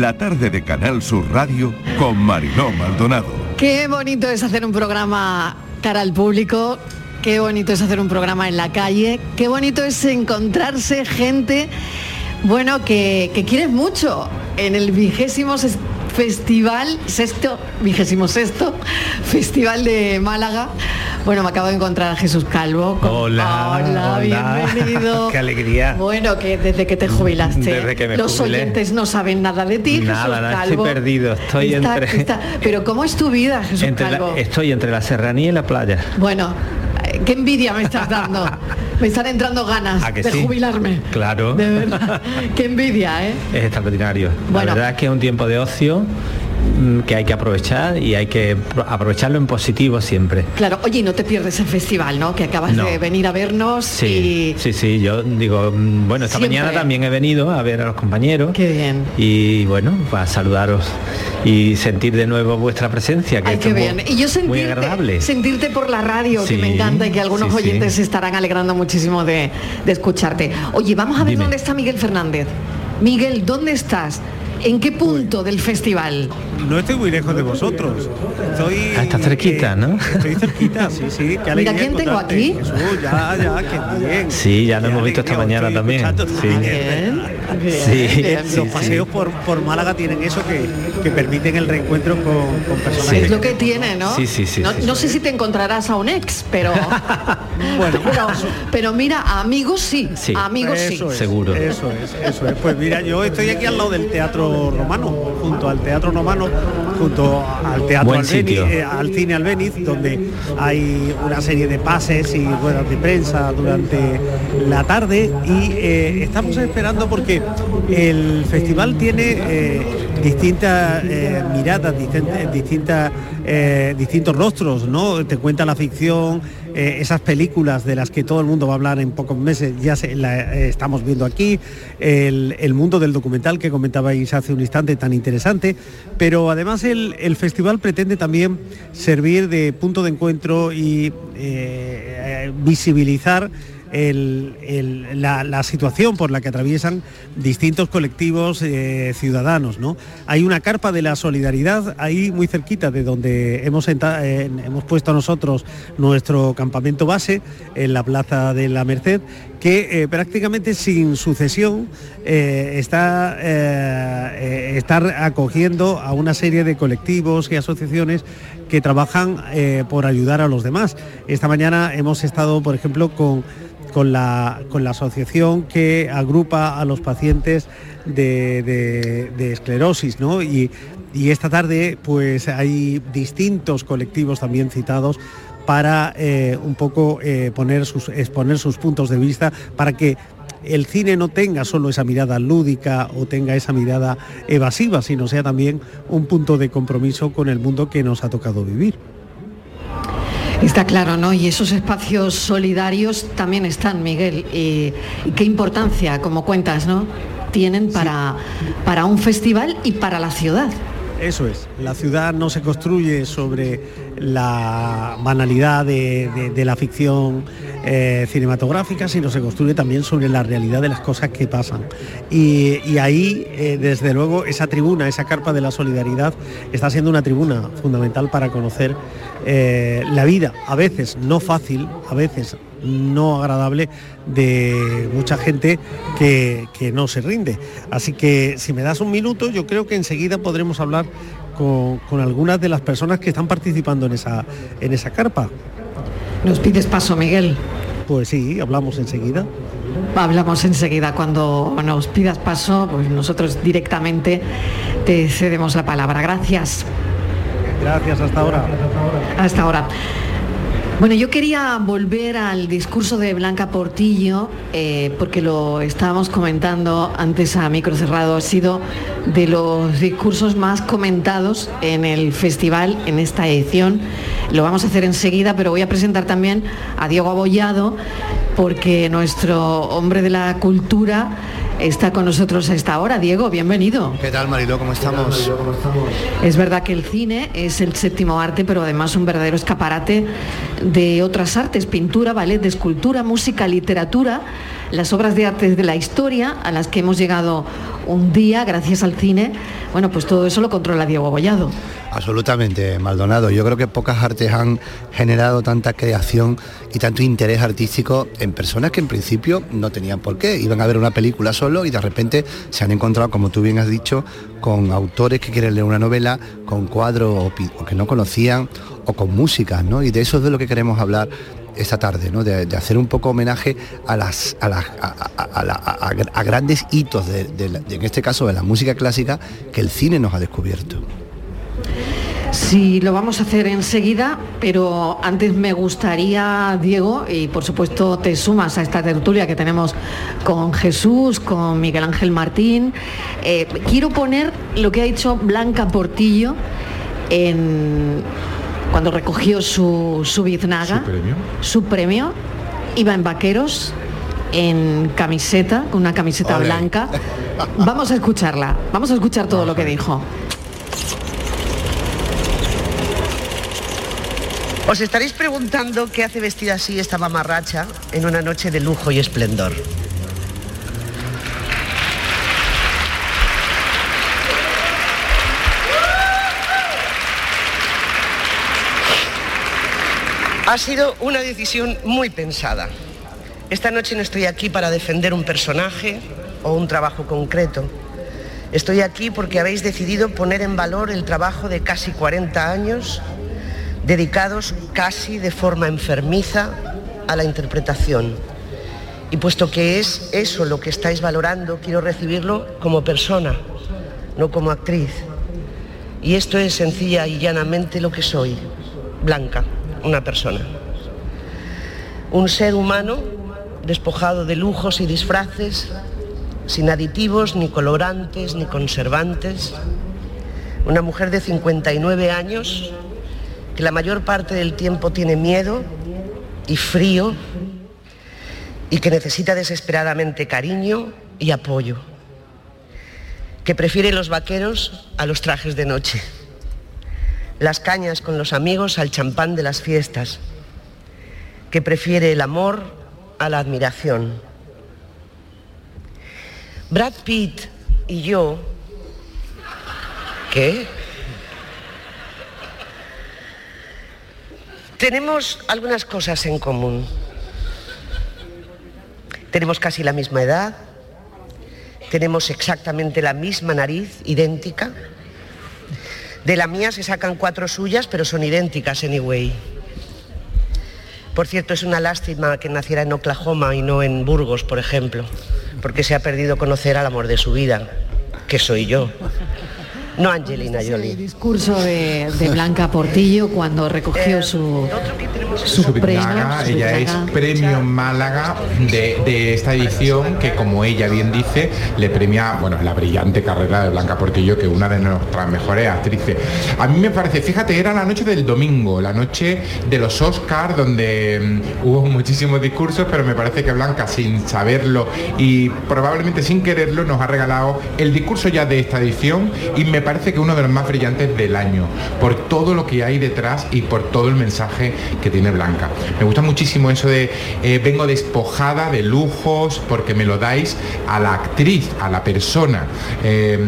[SPEAKER 3] La tarde de Canal Sur Radio con Mariló Maldonado.
[SPEAKER 6] Qué bonito es hacer un programa cara al público, qué bonito es hacer un programa en la calle, qué bonito es encontrarse gente, bueno, que, que quieres mucho en el vigésimo festival, sexto, vigésimo sexto, festival de Málaga. Bueno, me acabo de encontrar a Jesús Calvo. con-
[SPEAKER 11] Hola,
[SPEAKER 6] hola,
[SPEAKER 11] hola.
[SPEAKER 6] bienvenido.
[SPEAKER 11] Qué alegría.
[SPEAKER 6] Bueno, que desde que te jubilaste,
[SPEAKER 11] Desde que me
[SPEAKER 6] los
[SPEAKER 11] jubilé.
[SPEAKER 6] oyentes no saben nada de ti,
[SPEAKER 11] Nada,
[SPEAKER 6] Jesús
[SPEAKER 11] nada,
[SPEAKER 6] Calvo.
[SPEAKER 11] estoy perdido. Estoy
[SPEAKER 6] Está-
[SPEAKER 11] entre,
[SPEAKER 6] está- pero ¿cómo es tu vida, Jesús
[SPEAKER 11] entre la-
[SPEAKER 6] Calvo?
[SPEAKER 11] estoy entre la serranía y la playa.
[SPEAKER 6] Bueno, qué envidia me estás dando. Me están entrando ganas
[SPEAKER 11] ¿A que
[SPEAKER 6] de
[SPEAKER 11] sí?
[SPEAKER 6] jubilarme.
[SPEAKER 11] Claro.
[SPEAKER 6] De verdad. Qué envidia, ¿eh?
[SPEAKER 11] Es extraordinario.
[SPEAKER 6] Bueno.
[SPEAKER 11] La verdad es que es un tiempo de ocio que hay que aprovechar y hay que pro- aprovecharlo en positivo siempre.
[SPEAKER 6] Claro, oye, y no te pierdes el festival, ¿no? Que acabas
[SPEAKER 11] No.
[SPEAKER 6] de venir a vernos
[SPEAKER 11] Sí, sí, sí, yo digo, mm, bueno, esta
[SPEAKER 6] Siempre.
[SPEAKER 11] mañana también he venido a ver a los compañeros.
[SPEAKER 6] Qué bien.
[SPEAKER 11] Y bueno, para saludaros y sentir de nuevo vuestra presencia, que
[SPEAKER 6] Ay, qué
[SPEAKER 11] es muy-
[SPEAKER 6] bien. Y yo
[SPEAKER 11] muy
[SPEAKER 6] sentirte,
[SPEAKER 11] agradable.
[SPEAKER 6] sentirte por la radio, que me encanta y que algunos
[SPEAKER 11] sí.
[SPEAKER 6] oyentes se estarán alegrando muchísimo de, de escucharte. Oye, vamos a ver
[SPEAKER 11] Dime.
[SPEAKER 6] dónde está Miguel Fernández. Miguel, ¿dónde estás? ¿En qué punto del festival?
[SPEAKER 20] No estoy muy lejos de vosotros. Estoy.
[SPEAKER 11] Ah, está cerquita, ¿no?
[SPEAKER 20] Estoy cerquita, sí, sí. Qué
[SPEAKER 6] Mira, ¿quién tengo aquí?
[SPEAKER 20] Jesús, ya, ya, qué bien.
[SPEAKER 11] Sí, ya lo hemos visto esta mañana también. Sí. Sí,
[SPEAKER 20] Bien,
[SPEAKER 11] sí,
[SPEAKER 20] Los
[SPEAKER 11] sí.
[SPEAKER 20] paseos por, por Málaga tienen eso que, que permiten el reencuentro con, con personas.
[SPEAKER 6] Es lo que tiene, ¿no?
[SPEAKER 20] Sí, sí, sí,
[SPEAKER 6] No,
[SPEAKER 20] sí,
[SPEAKER 6] no sé si te encontrarás a un ex, pero
[SPEAKER 20] Bueno,
[SPEAKER 6] pero, pero mira, amigos sí,
[SPEAKER 11] Sí.
[SPEAKER 6] amigos sí.
[SPEAKER 20] Eso es,
[SPEAKER 11] Seguro.
[SPEAKER 20] Eso es, eso es. Pues mira, yo estoy aquí al lado del teatro Teatro Romano, junto al Teatro Romano, junto al Teatro
[SPEAKER 11] sitio.
[SPEAKER 20] eh, al Cine Albéniz, donde hay una serie de pases y ruedas de prensa durante la tarde y eh, estamos esperando porque el festival tiene eh, distintas eh, miradas, distintas, eh, distintos rostros, ¿no? Te cuenta la ficción, eh, esas películas de las que todo el mundo va a hablar en pocos meses, ya se, la, estamos viendo aquí, el, mundo del documental que comentabais hace un instante tan interesante, pero además el, festival pretende también servir de punto de encuentro y visibilizar la, situación por la que atraviesan distintos colectivos eh, ciudadanos. ¿no? Hay una carpa de la solidaridad ahí muy cerquita de donde hemos, hemos puesto nosotros nuestro campamento base en la Plaza de la Merced, que eh, prácticamente sin sucesión eh, está, está acogiendo a una serie de colectivos y asociaciones que trabajan por ayudar a los demás. Esta mañana hemos estado, por ejemplo, con con la, con la asociación que agrupa a los pacientes de, de- esclerosis, ¿no? Y, y esta tarde pues hay distintos colectivos también citados para eh, un poco eh, poner sus, exponer sus puntos de vista para que el cine no tenga solo esa mirada lúdica o tenga esa mirada evasiva, sino sea también un punto de compromiso con el mundo que nos ha tocado vivir.
[SPEAKER 6] Está claro, ¿no? Y esos espacios solidarios también están, Miguel. Y, y qué importancia, como cuentas, ¿no? Tienen para, para un festival y para la ciudad.
[SPEAKER 20] Eso es, la ciudad no se construye sobre la banalidad de, de- de la ficción eh, cinematográfica, sino se construye también sobre la realidad de las cosas que pasan. Y, ahí, eh, desde luego, esa tribuna, esa carpa de la solidaridad, está siendo una tribuna fundamental para conocer eh, la vida, a veces no fácil, a veces no agradable de mucha gente que, que no se rinde. Así que si me das un minuto, yo creo que enseguida podremos hablar con, con algunas de las personas que están participando en esa, en esa carpa.
[SPEAKER 6] Nos pides paso, Miguel.
[SPEAKER 20] Pues sí, hablamos enseguida.
[SPEAKER 6] Hablamos enseguida. Cuando nos pidas paso, pues nosotros directamente te cedemos la palabra. Gracias.
[SPEAKER 20] Gracias, hasta ahora.
[SPEAKER 6] Hasta ahora. Bueno, yo quería volver al discurso de Blanca Portillo, eh, porque lo estábamos comentando antes a micro cerrado, ha sido de los discursos más comentados en el festival, en esta edición. Lo vamos a hacer enseguida, pero voy a presentar también a Diego Abollado, porque nuestro hombre de la cultura está con nosotros a esta hora. Diego, bienvenido.
[SPEAKER 21] ¿Qué tal, Marilo? ¿Cómo estamos?
[SPEAKER 6] Es verdad que el cine es el séptimo arte, pero además un verdadero escaparate de otras artes, pintura, ballet, escultura, música, literatura, las obras de arte de la historia a las que hemos llegado un día gracias al cine. Bueno, pues todo eso lo controla Diego Abollado.
[SPEAKER 21] Absolutamente, Maldonado. Yo creo que pocas artes han generado tanta creación y tanto interés artístico en personas que en principio no tenían por qué. Iban a ver una película solo y de repente se han encontrado, como tú bien has dicho, con autores que quieren leer una novela, con cuadros o que no conocían o con música, ¿no? Y de eso es de lo que queremos hablar esta tarde, ¿no? de, hacer un poco homenaje a, las, a, las- a- la- grandes hitos, de- en este caso de la música clásica, que el cine nos ha descubierto.
[SPEAKER 6] Sí, lo vamos a hacer enseguida, pero antes me gustaría, Diego, y por supuesto te sumas a esta tertulia que tenemos con Jesús, con Miguel Ángel Martín. eh, quiero poner lo que ha dicho Blanca Portillo en, cuando recogió su, su biznaga,
[SPEAKER 7] ¿Su premio?
[SPEAKER 6] su premio, iba en vaqueros, en camiseta, con una camiseta blanca. Vamos a escucharla, vamos a escuchar todo lo que dijo.
[SPEAKER 22] Os estaréis preguntando qué hace vestida así esta mamarracha en una noche de lujo y esplendor. Ha sido una decisión muy pensada. Esta noche no estoy aquí para defender un personaje o un trabajo concreto. Estoy aquí porque habéis decidido poner en valor el trabajo de casi 40 años dedicados casi de forma enfermiza a la interpretación. Y puesto que es eso lo que estáis valorando, quiero recibirlo como persona, no como actriz. Y esto es sencilla y llanamente lo que soy, Blanca, una persona. Un ser humano despojado de lujos y disfraces, sin aditivos, ni colorantes, ni conservantes. Una mujer de 59 años que la mayor parte del tiempo tiene miedo y frío y que necesita desesperadamente cariño y apoyo. Que prefiere los vaqueros a los trajes de noche. Las cañas con los amigos al champán de las fiestas. Que prefiere el amor a la admiración. Brad Pitt y yo... ¿Qué? Tenemos algunas cosas en común. Tenemos casi la misma edad, tenemos exactamente la misma nariz, idéntica. De la mía se sacan cuatro suyas, pero son idénticas anyway. Por cierto, es una lástima que naciera en Oklahoma y no en Burgos, por ejemplo, porque se ha perdido conocer al amor de su vida, que soy yo. No Angelina Jolie.
[SPEAKER 6] El discurso de, de Blanca Portillo cuando recogió su, su,
[SPEAKER 7] Su
[SPEAKER 6] premio. Su
[SPEAKER 7] ella es premio Málaga de, de esta edición que como ella bien dice le premia bueno la brillante carrera de Blanca Portillo que es una de nuestras mejores actrices a mí me parece fíjate era la noche del domingo la noche de los Oscars donde mm, hubo muchísimos discursos pero me parece que Blanca sin saberlo y probablemente sin quererlo nos ha regalado el discurso ya de esta edición y me parece que uno de los más brillantes del año por todo lo que hay detrás y por todo el mensaje que tiene Blanca. Me gusta muchísimo eso de eh, vengo despojada de lujos porque me lo dais a la actriz, a la persona eh,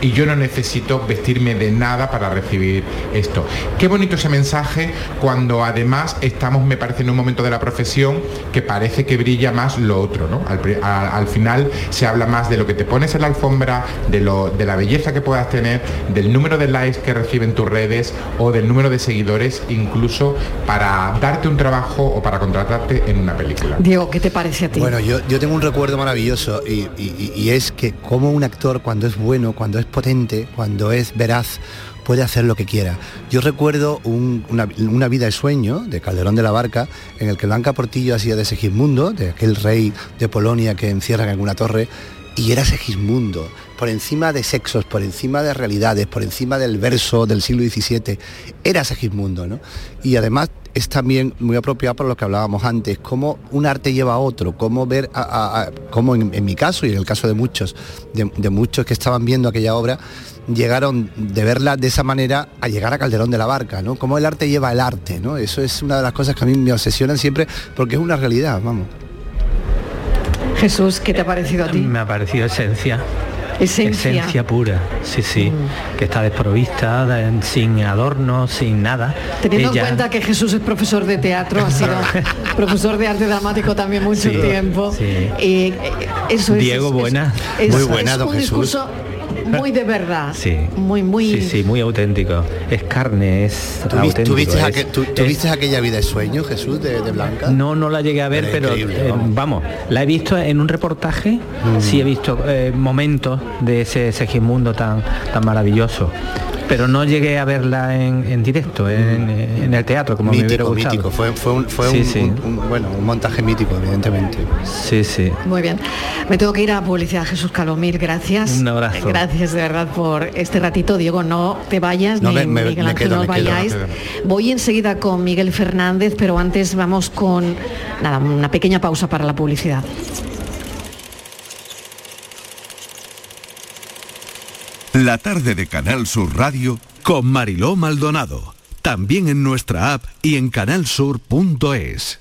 [SPEAKER 7] y yo no necesito vestirme de nada para recibir esto. Qué bonito ese mensaje cuando además estamos, me parece, en un momento de la profesión que parece que brilla más lo otro, ¿no? Al, al final se habla más de lo que te pones en la alfombra, de, lo, de la belleza que puedas tener, del número de likes que reciben tus redes o del número de seguidores, incluso para darte un trabajo o para contratarte en una película.
[SPEAKER 6] Diego, ¿qué te parece a ti?
[SPEAKER 21] Bueno, yo, yo tengo un recuerdo maravilloso y, y- y es que como un actor cuando es bueno, cuando es potente, cuando es veraz, puede hacer lo que quiera. Yo recuerdo un- una, una vida de sueño de Calderón de la Barca en el que Blanca Portillo hacía de Segismundo, de aquel rey de Polonia que encierran en una torre, y era Segismundo, por encima de sexos, por encima de realidades, por encima del verso del siglo XVII, era Segismundo, ¿no? Y además es también muy apropiado por lo que hablábamos antes, cómo un arte lleva a otro, cómo ver, a, a- a- cómo en, en mi caso y en el caso de muchos, de, de muchos que estaban viendo aquella obra, llegaron de verla de esa manera a llegar a Calderón de la Barca, ¿no? Cómo el arte lleva el arte, ¿no? Eso es una de las cosas que a mí me obsesionan siempre porque es una realidad, vamos.
[SPEAKER 6] Jesús, ¿qué te ha parecido a ti?
[SPEAKER 11] Me ha parecido esencia.
[SPEAKER 6] Esencia.
[SPEAKER 11] pura, sí, sí,
[SPEAKER 6] Mm.
[SPEAKER 11] que está desprovista, de- sin adornos, sin nada.
[SPEAKER 6] Teniendo
[SPEAKER 11] Ella-
[SPEAKER 6] en cuenta que Jesús es profesor de teatro, ha sido profesor de arte dramático también mucho
[SPEAKER 11] Sí,
[SPEAKER 6] tiempo.
[SPEAKER 11] sí.
[SPEAKER 6] Y eh, eso es,
[SPEAKER 11] Diego, buena.
[SPEAKER 6] es-
[SPEAKER 11] Muy
[SPEAKER 6] es
[SPEAKER 11] buena, don Jesús.
[SPEAKER 6] discurso muy de verdad.
[SPEAKER 11] Sí.
[SPEAKER 6] Muy, muy.
[SPEAKER 11] Sí, sí, muy auténtico. Es carne, es
[SPEAKER 21] ¿Tú,
[SPEAKER 11] auténtico.
[SPEAKER 21] tú viste,
[SPEAKER 11] es-
[SPEAKER 21] aquel- tú- tú
[SPEAKER 11] es-
[SPEAKER 21] viste aquella vida de sueño, Jesús, de, de Blanca?
[SPEAKER 11] No, no la llegué a ver, pero eh, vamos. la he visto en un reportaje, sí he visto eh, momentos de ese Segismundo tan, tan maravilloso. Pero no llegué a verla en, en directo, en, en el teatro, como me hubiera gustado.
[SPEAKER 21] mítico. Fue, fue, un, fue
[SPEAKER 11] Sí,
[SPEAKER 21] un-
[SPEAKER 11] sí.
[SPEAKER 21] un- un- bueno, un montaje mítico, evidentemente.
[SPEAKER 11] Sí, sí.
[SPEAKER 6] Muy bien. Me tengo que ir a publicidad, Jesús Calomir, gracias.
[SPEAKER 11] Un abrazo.
[SPEAKER 6] Gracias de verdad por este ratito. Diego, no te vayas,
[SPEAKER 21] No,
[SPEAKER 6] ni
[SPEAKER 21] me- me-
[SPEAKER 6] Miguel Ángel,
[SPEAKER 21] quedo,
[SPEAKER 6] no vayáis.
[SPEAKER 21] quedo.
[SPEAKER 6] Voy enseguida con Miguel Fernández, pero antes vamos con nada, una pequeña pausa para la publicidad.
[SPEAKER 3] La tarde de Canal Sur Radio con Mariló Maldonado. También en nuestra app y en canalsur.es.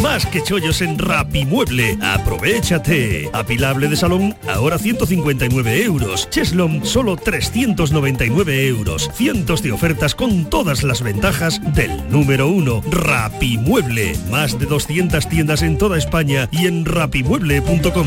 [SPEAKER 23] Más que chollos en Rapimueble. Aprovechate. Apilable de salón, ahora 159 euros. Cheslom, solo 399 euros. Cientos de ofertas con todas las ventajas del número uno. Rapimueble. Más de 200 tiendas en toda España y en rapimueble.com.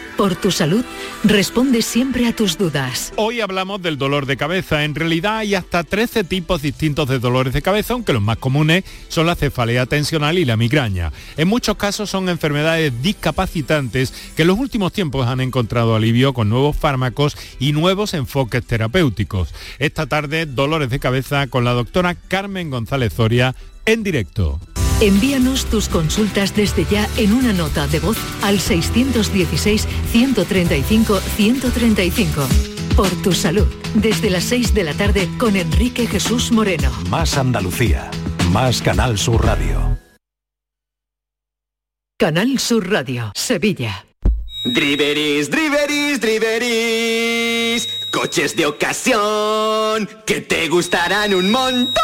[SPEAKER 2] por tu salud, responde siempre a tus dudas.
[SPEAKER 24] Hoy hablamos del dolor de cabeza. En realidad hay hasta 13 tipos distintos de dolores de cabeza, aunque los más comunes son la cefalea tensional y la migraña. En muchos casos son enfermedades discapacitantes que en los últimos tiempos han encontrado alivio con nuevos fármacos y nuevos enfoques terapéuticos. Esta tarde, dolores de cabeza con la doctora Carmen González Zoria en directo.
[SPEAKER 2] Envíanos tus consultas desde ya en una nota de voz al 616-135-135. Por tu salud, desde las 6 de la tarde con Enrique Jesús Moreno.
[SPEAKER 25] Más Andalucía, más Canal Sur Radio.
[SPEAKER 2] Canal Sur Radio, Sevilla.
[SPEAKER 26] Driveris, driveris, driveris. Coches de ocasión que te gustarán un montón.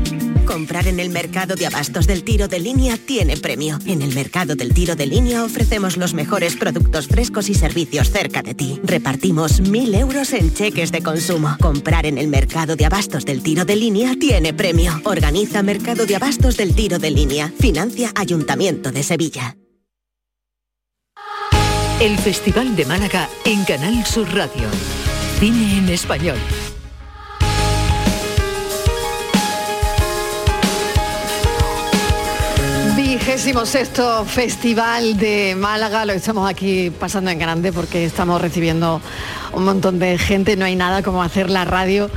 [SPEAKER 19] Comprar en el mercado de abastos del tiro de línea tiene premio. En el mercado del tiro de línea ofrecemos los mejores productos frescos y servicios cerca de ti. Repartimos mil euros en cheques de consumo. Comprar en el mercado de abastos del tiro de línea tiene premio. Organiza Mercado de Abastos del Tiro de Línea. Financia Ayuntamiento de Sevilla.
[SPEAKER 2] El Festival de Málaga en Canal Sur Radio. Cine en español.
[SPEAKER 6] Vigésimo sexto Festival de Málaga, lo estamos aquí pasando en grande porque estamos recibiendo un montón de gente, no hay nada como hacer la radio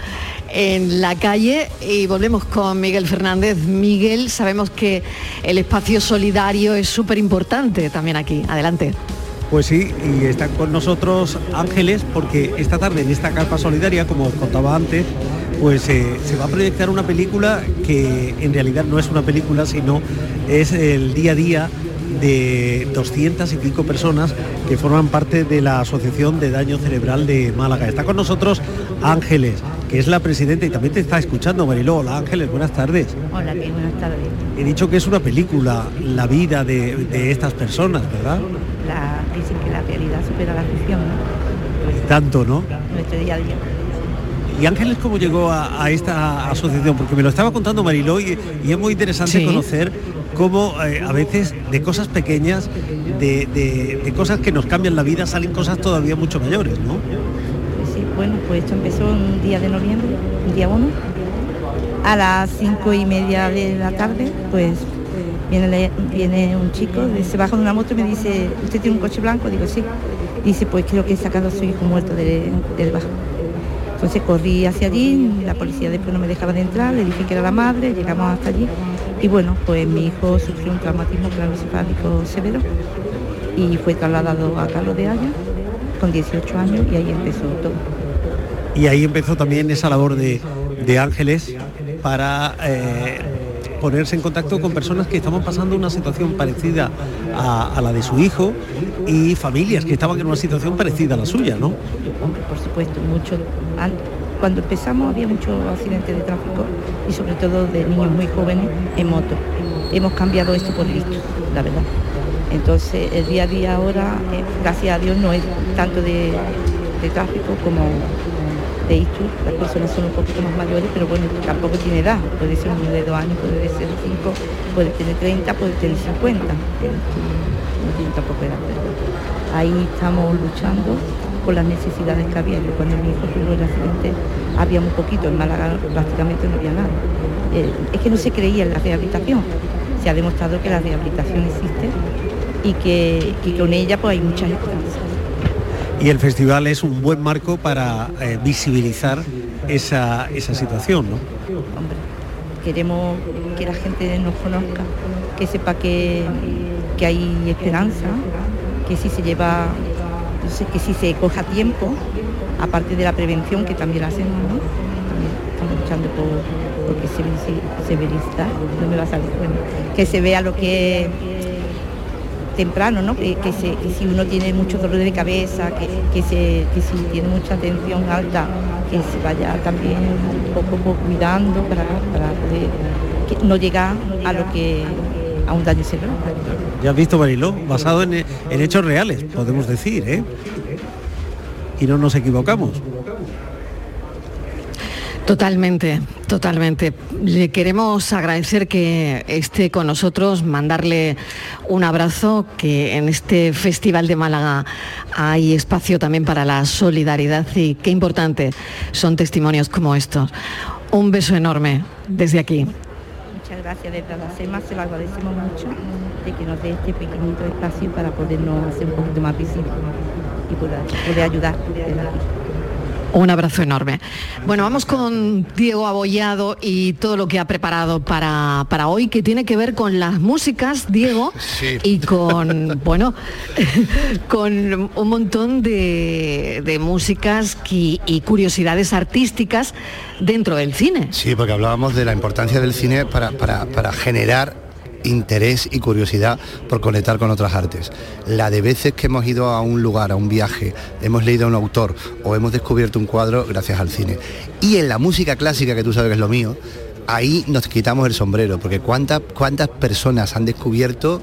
[SPEAKER 6] en la calle y volvemos con Miguel Fernández. Miguel, sabemos que el espacio solidario es súper importante también aquí. Adelante.
[SPEAKER 20] Pues sí, y están con nosotros Ángeles porque esta tarde en esta carpa solidaria, como os contaba antes, pues eh, se va a proyectar una película que en realidad no es una película, sino es el día a día de 200 y pico personas que forman parte de la Asociación de Daño Cerebral de Málaga. Está con nosotros Ángeles, que es la presidenta y también te está escuchando, Mariló. Hola Ángeles, buenas tardes.
[SPEAKER 27] Hola, ¿qué? buenas tardes.
[SPEAKER 20] He dicho que es una película, la vida de, de estas personas, ¿verdad?
[SPEAKER 27] La, dicen que la realidad supera la ficción, ¿no?
[SPEAKER 20] Tanto, ¿no?
[SPEAKER 27] Nuestro día a día.
[SPEAKER 20] ¿Y Ángeles cómo llegó a, a esta asociación? Porque me lo estaba contando Mariló y, y es muy interesante
[SPEAKER 27] Sí.
[SPEAKER 20] conocer cómo eh, a veces de cosas pequeñas, de, de- de cosas que nos cambian la vida, salen cosas todavía mucho mayores, ¿no?
[SPEAKER 27] Sí, bueno, pues esto empezó un día de noviembre, un día uno. A las cinco y media de la tarde, pues viene, viene un chico, se baja de una moto y me dice, ¿usted tiene un coche blanco? Digo, sí. Dice, pues creo que he sacado a su hijo muerto de- del bajo. Entonces corrí hacia allí, la policía después no me dejaba de entrar, le dije que era la madre, llegamos hasta allí y bueno, pues mi hijo sufrió un traumatismo craneoencefálico severo y fue trasladado a Carlos de Haya con 18 años y ahí empezó todo.
[SPEAKER 20] Y ahí empezó también esa labor de, Ángeles para eh, ponerse en contacto con personas que estaban pasando una situación parecida a, la de su hijo y familias que estaban en una situación parecida a la suya, ¿no?
[SPEAKER 27] por supuesto, mucho. an- Cuando empezamos había muchos accidentes de tráfico y sobre todo de niños muy jóvenes en moto. Hemos cambiado esto por listo, la verdad. Entonces el día a día ahora, eh, gracias a Dios, no es tanto de tráfico como de ictus. Las personas son un poquito más mayores, pero bueno, tampoco tiene edad. Puede ser un niño de dos años, puede ser cinco, puede tener 30, puede tener 50. No tiene tampoco edad, pero ahí estamos luchando con las necesidades que había. Yo cuando mi hijo tuvo el accidente había muy poquito, en Málaga prácticamente no había nada. Eh, es que no se creía en la rehabilitación. Se ha demostrado que la rehabilitación existe y que, con ella pues hay muchas esperanzas.
[SPEAKER 20] Y el festival es un buen marco para eh, visibilizar esa, esa situación, ¿no?
[SPEAKER 27] Queremos que la gente nos conozca, que sepa que, que hay esperanza, que si se lleva, no sé, que si se coja tiempo, aparte de la prevención que también la hacemos, ¿no? También estamos luchando por, por que se, se verifica, no me va a salir, bueno, que se vea lo que temprano, ¿no? Que, si uno tiene mucho dolor de cabeza, que, que se, si tiene mucha tensión alta, que se vaya también poco pues, cuidando para, poder no llegar a lo que a un daño cerebral.
[SPEAKER 20] Ya has visto, Mariló, basado en, en hechos reales, podemos decir, ¿eh? Y no nos equivocamos.
[SPEAKER 6] Totalmente, totalmente. Le queremos agradecer que esté con nosotros, mandarle un abrazo, que en este Festival de Málaga hay espacio también para la solidaridad y qué importante son testimonios como estos. Un beso enorme desde aquí.
[SPEAKER 27] Muchas gracias desde la SEMA, se lo agradecemos mucho de que nos dé este pequeñito espacio para podernos hacer un poquito más visibles y poder, poder ayudar desde aquí.
[SPEAKER 6] Un abrazo enorme. Bueno, vamos con Diego Abollado y todo lo que ha preparado para, para hoy, que tiene que ver con las músicas, Diego, y con, bueno, con un montón de, de músicas y, y curiosidades artísticas dentro del cine.
[SPEAKER 21] Sí, porque hablábamos de la importancia del cine para, para- para generar interés y curiosidad por conectar con otras artes. La de veces que hemos ido a un lugar, a un viaje, hemos leído a un autor o hemos descubierto un cuadro gracias al cine. Y en la música clásica, que tú sabes que es lo mío, ahí nos quitamos el sombrero, porque cuántas, cuántas personas han descubierto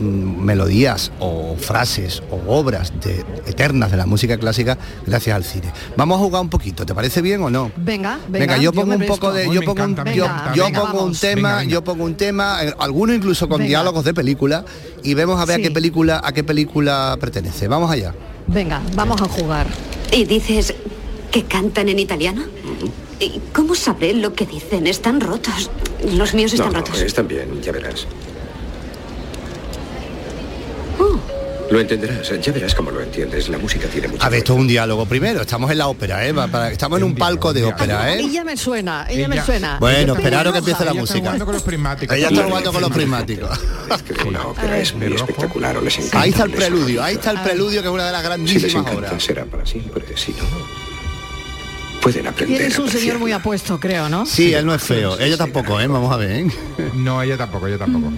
[SPEAKER 21] melodías o frases o obras de- eternas de la música clásica gracias al cine. Vamos a jugar un poquito, ¿te parece bien o no?
[SPEAKER 6] Venga, venga,
[SPEAKER 21] Venga, yo pongo un poco de, yo pongo un, yo,
[SPEAKER 6] Venga,
[SPEAKER 21] yo
[SPEAKER 6] venga,
[SPEAKER 21] pongo un tema, yo pongo un tema, eh, algunos incluso con
[SPEAKER 6] Venga.
[SPEAKER 21] diálogos de película y vemos a ver
[SPEAKER 6] Sí.
[SPEAKER 21] a qué película a qué película pertenece. Vamos allá.
[SPEAKER 6] Venga, vamos a jugar.
[SPEAKER 28] ¿Y dices que cantan en italiano? ¿Y cómo sabré lo que dicen? Están rotos. Los míos están
[SPEAKER 29] no, no,
[SPEAKER 28] rotos.
[SPEAKER 29] están bien, ya verás.
[SPEAKER 28] Oh.
[SPEAKER 29] Lo entenderás, ya verás cómo lo entiendes. La música tiene mucho.
[SPEAKER 21] A ver, esto es un diálogo primero, estamos en la ópera, ¿eh? Para- estamos en un palco de ópera, ¿eh?
[SPEAKER 6] Ella me suena, ella, me suena.
[SPEAKER 21] Bueno, esperaros que empiece la música.
[SPEAKER 29] Ella está jugando con los prismáticos. Es que una ópera es muy espectacular, o les encanta.
[SPEAKER 21] Ahí está el preludio, ahí está el preludio que es una de las
[SPEAKER 29] Si les
[SPEAKER 21] grandísimas
[SPEAKER 29] encanta,
[SPEAKER 21] obras.
[SPEAKER 29] será para siempre. Si no, pueden aprender.
[SPEAKER 6] Tienes
[SPEAKER 29] a
[SPEAKER 6] un señor muy apuesto, creo, ¿no?
[SPEAKER 21] Sí, él no es feo, ella tampoco, ¿eh? Vamos a ver. ¿eh?
[SPEAKER 30] No, ella tampoco, ella tampoco.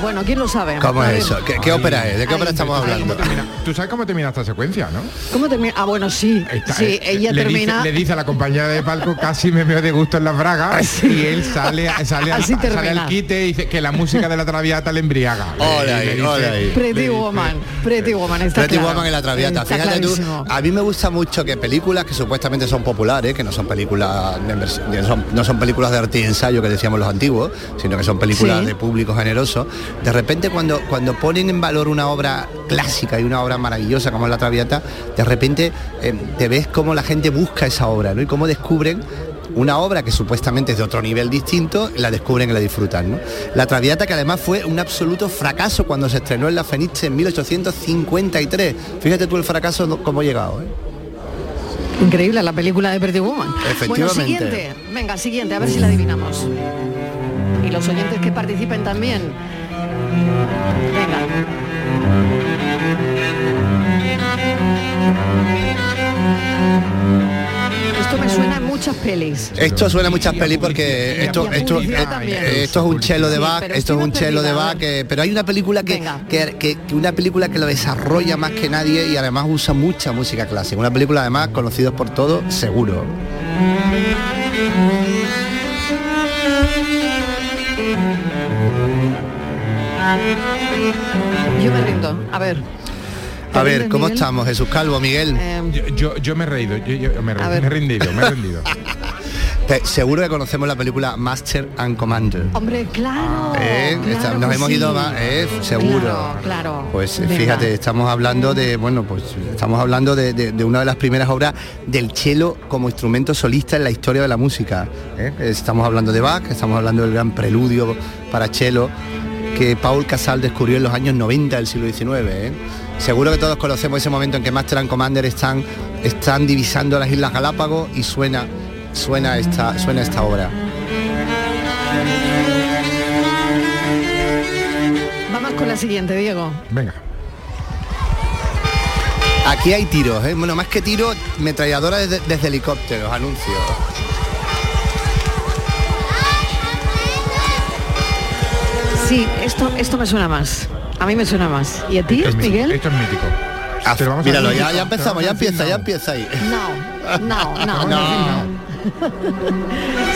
[SPEAKER 6] Bueno, ¿quién lo sabe?
[SPEAKER 21] ¿Cómo es eso? ¿Qué, qué ópera es? ¿De qué ópera estamos
[SPEAKER 30] ¿Tú sabes
[SPEAKER 21] hablando?
[SPEAKER 30] termina- Tú sabes cómo termina esta secuencia, ¿no?
[SPEAKER 6] ¿Cómo termina? Ah, bueno, sí. sí,
[SPEAKER 30] Eh,
[SPEAKER 6] ella
[SPEAKER 30] le
[SPEAKER 6] termina.
[SPEAKER 30] Dice, le dice a la compañera de palco casi me veo de gusto en las bragas y él sale, sale, al,
[SPEAKER 6] Así
[SPEAKER 30] sale
[SPEAKER 6] termina.
[SPEAKER 30] al quite y dice que la música de la traviata le embriaga.
[SPEAKER 21] Hola
[SPEAKER 30] le dice-
[SPEAKER 21] hola ahí.
[SPEAKER 6] Pretty Woman. Pretty Woman. Está
[SPEAKER 21] Pretty
[SPEAKER 6] claro.
[SPEAKER 21] Woman en la Traviata.
[SPEAKER 6] Está
[SPEAKER 21] Fíjate tú, a mí me gusta mucho que películas que supuestamente son populares, que no son películas de no son películas de arte y ensayo que decíamos los antiguos, sino que son películas
[SPEAKER 6] Sí.
[SPEAKER 21] de público generoso. De repente cuando cuando ponen en valor una obra clásica y una obra maravillosa como es la Traviata, de repente eh, te ves cómo la gente busca esa obra, ¿no? Y cómo descubren una obra que supuestamente es de otro nivel distinto, la descubren y la disfrutan. ¿no? La Traviata, que además fue un absoluto fracaso cuando se estrenó en la Fenice en 1853. Fíjate tú el fracaso cómo ha llegado. ¿eh?
[SPEAKER 6] Increíble la película de Pretty Woman. Bueno,
[SPEAKER 21] Efectivamente.
[SPEAKER 6] siguiente. Venga, siguiente, a ver si la adivinamos. Y los oyentes que participen también. Venga. Esto me suena en muchas pelis.
[SPEAKER 21] Esto suena a muchas pelis porque esto, esto, eh, esto es un chelo de Bach, esto es un chelo de
[SPEAKER 6] a
[SPEAKER 21] Bach, que- pero hay una película que, que, que- que una película que lo desarrolla más que nadie y además usa mucha música clásica. Una película además conocida por todos, seguro.
[SPEAKER 6] Yo me rindo. A ver.
[SPEAKER 21] A ver, ¿cómo
[SPEAKER 6] Miguel?
[SPEAKER 21] estamos, Jesús Calvo, Miguel?
[SPEAKER 30] Yo, yo, yo me he reído, yo, yo me, he
[SPEAKER 21] A
[SPEAKER 30] reído,
[SPEAKER 21] ver.
[SPEAKER 30] me he rendido, me he rendido.
[SPEAKER 21] Te- seguro que conocemos la película Master and Commander.
[SPEAKER 6] Hombre, claro.
[SPEAKER 21] ¿Eh?
[SPEAKER 6] claro
[SPEAKER 21] Está- nos hemos
[SPEAKER 6] sí.
[SPEAKER 21] ido más, ¿eh? seguro.
[SPEAKER 6] Claro, claro.
[SPEAKER 21] Pues eh,
[SPEAKER 6] Venga.
[SPEAKER 21] fíjate, estamos hablando de, bueno, pues estamos hablando de, de- de una de las primeras obras del cello como instrumento solista en la historia de la música. ¿eh? Estamos hablando de Bach, estamos hablando del gran preludio para cello que Paul Casal descubrió en los años 90 del siglo XIX. ¿eh? Seguro que todos conocemos ese momento en que Master and Commander están, están divisando las Islas Galápagos y suena, suena esta, suena esta obra.
[SPEAKER 6] Vamos con la siguiente, Diego.
[SPEAKER 30] Venga.
[SPEAKER 21] Aquí hay tiros, ¿eh? bueno, más que tiros, metralladora desde, desde helicópteros, anuncios.
[SPEAKER 6] Sí, esto, esto me suena más. A mí me suena más. ¿Y a ti,
[SPEAKER 30] Esto es mítico,
[SPEAKER 6] Miguel?
[SPEAKER 30] Esto es mítico.
[SPEAKER 21] Ah,
[SPEAKER 30] Pero vamos a
[SPEAKER 21] míralo,
[SPEAKER 30] decir-
[SPEAKER 21] ya, ya empezamos, ya empieza, ya empieza ahí.
[SPEAKER 6] No, no, no.
[SPEAKER 21] No.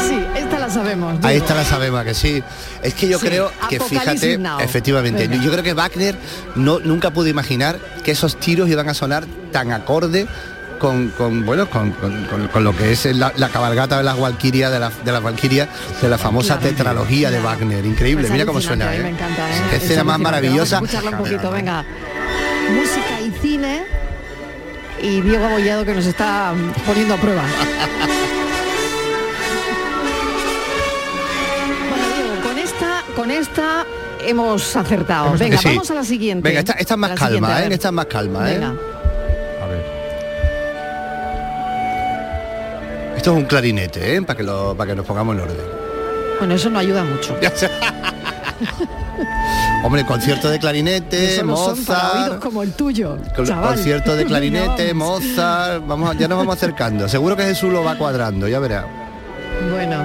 [SPEAKER 6] Sí, esta la sabemos.
[SPEAKER 21] Ahí está la sabema que sí. Es que yo
[SPEAKER 6] Sí,
[SPEAKER 21] creo que fíjate,
[SPEAKER 6] Now.
[SPEAKER 21] efectivamente,
[SPEAKER 6] Venga.
[SPEAKER 21] yo creo que Wagner no, nunca pudo imaginar que esos tiros iban a sonar tan acorde con, con, bueno con, con- lo que es la, la cabalgata de las Valquirias, de la, de las Valquirias, de la famosa
[SPEAKER 6] Claro.
[SPEAKER 21] tetralogía de Wagner. Increíble,
[SPEAKER 6] Pues
[SPEAKER 21] mira cómo suena.
[SPEAKER 6] mí
[SPEAKER 21] ¿eh?
[SPEAKER 6] Me encanta, ¿eh?
[SPEAKER 21] Qué
[SPEAKER 6] Es
[SPEAKER 21] escena más maravillosa.
[SPEAKER 6] Vamos a escucharla un poquito, venga. Música y cine. Y Diego Abollado que nos está poniendo a prueba. bueno, Diego, con esta, con esta hemos acertado. Venga,
[SPEAKER 21] Sí.
[SPEAKER 6] vamos a la siguiente.
[SPEAKER 21] Venga, esta, esta es más calma, ¿eh? Esta es más calma, ¿eh?
[SPEAKER 6] Venga.
[SPEAKER 21] Esto es un clarinete, ¿eh? Para que, lo, para que nos pongamos en orden.
[SPEAKER 6] Bueno, eso no ayuda mucho.
[SPEAKER 21] Hombre, concierto de clarinete,
[SPEAKER 6] oídos
[SPEAKER 21] Mozart,
[SPEAKER 6] como el tuyo. chaval.
[SPEAKER 21] concierto de clarinete. Mozart, vamos, ya nos vamos acercando. Seguro que Jesús lo va cuadrando, ya verá.
[SPEAKER 6] Bueno.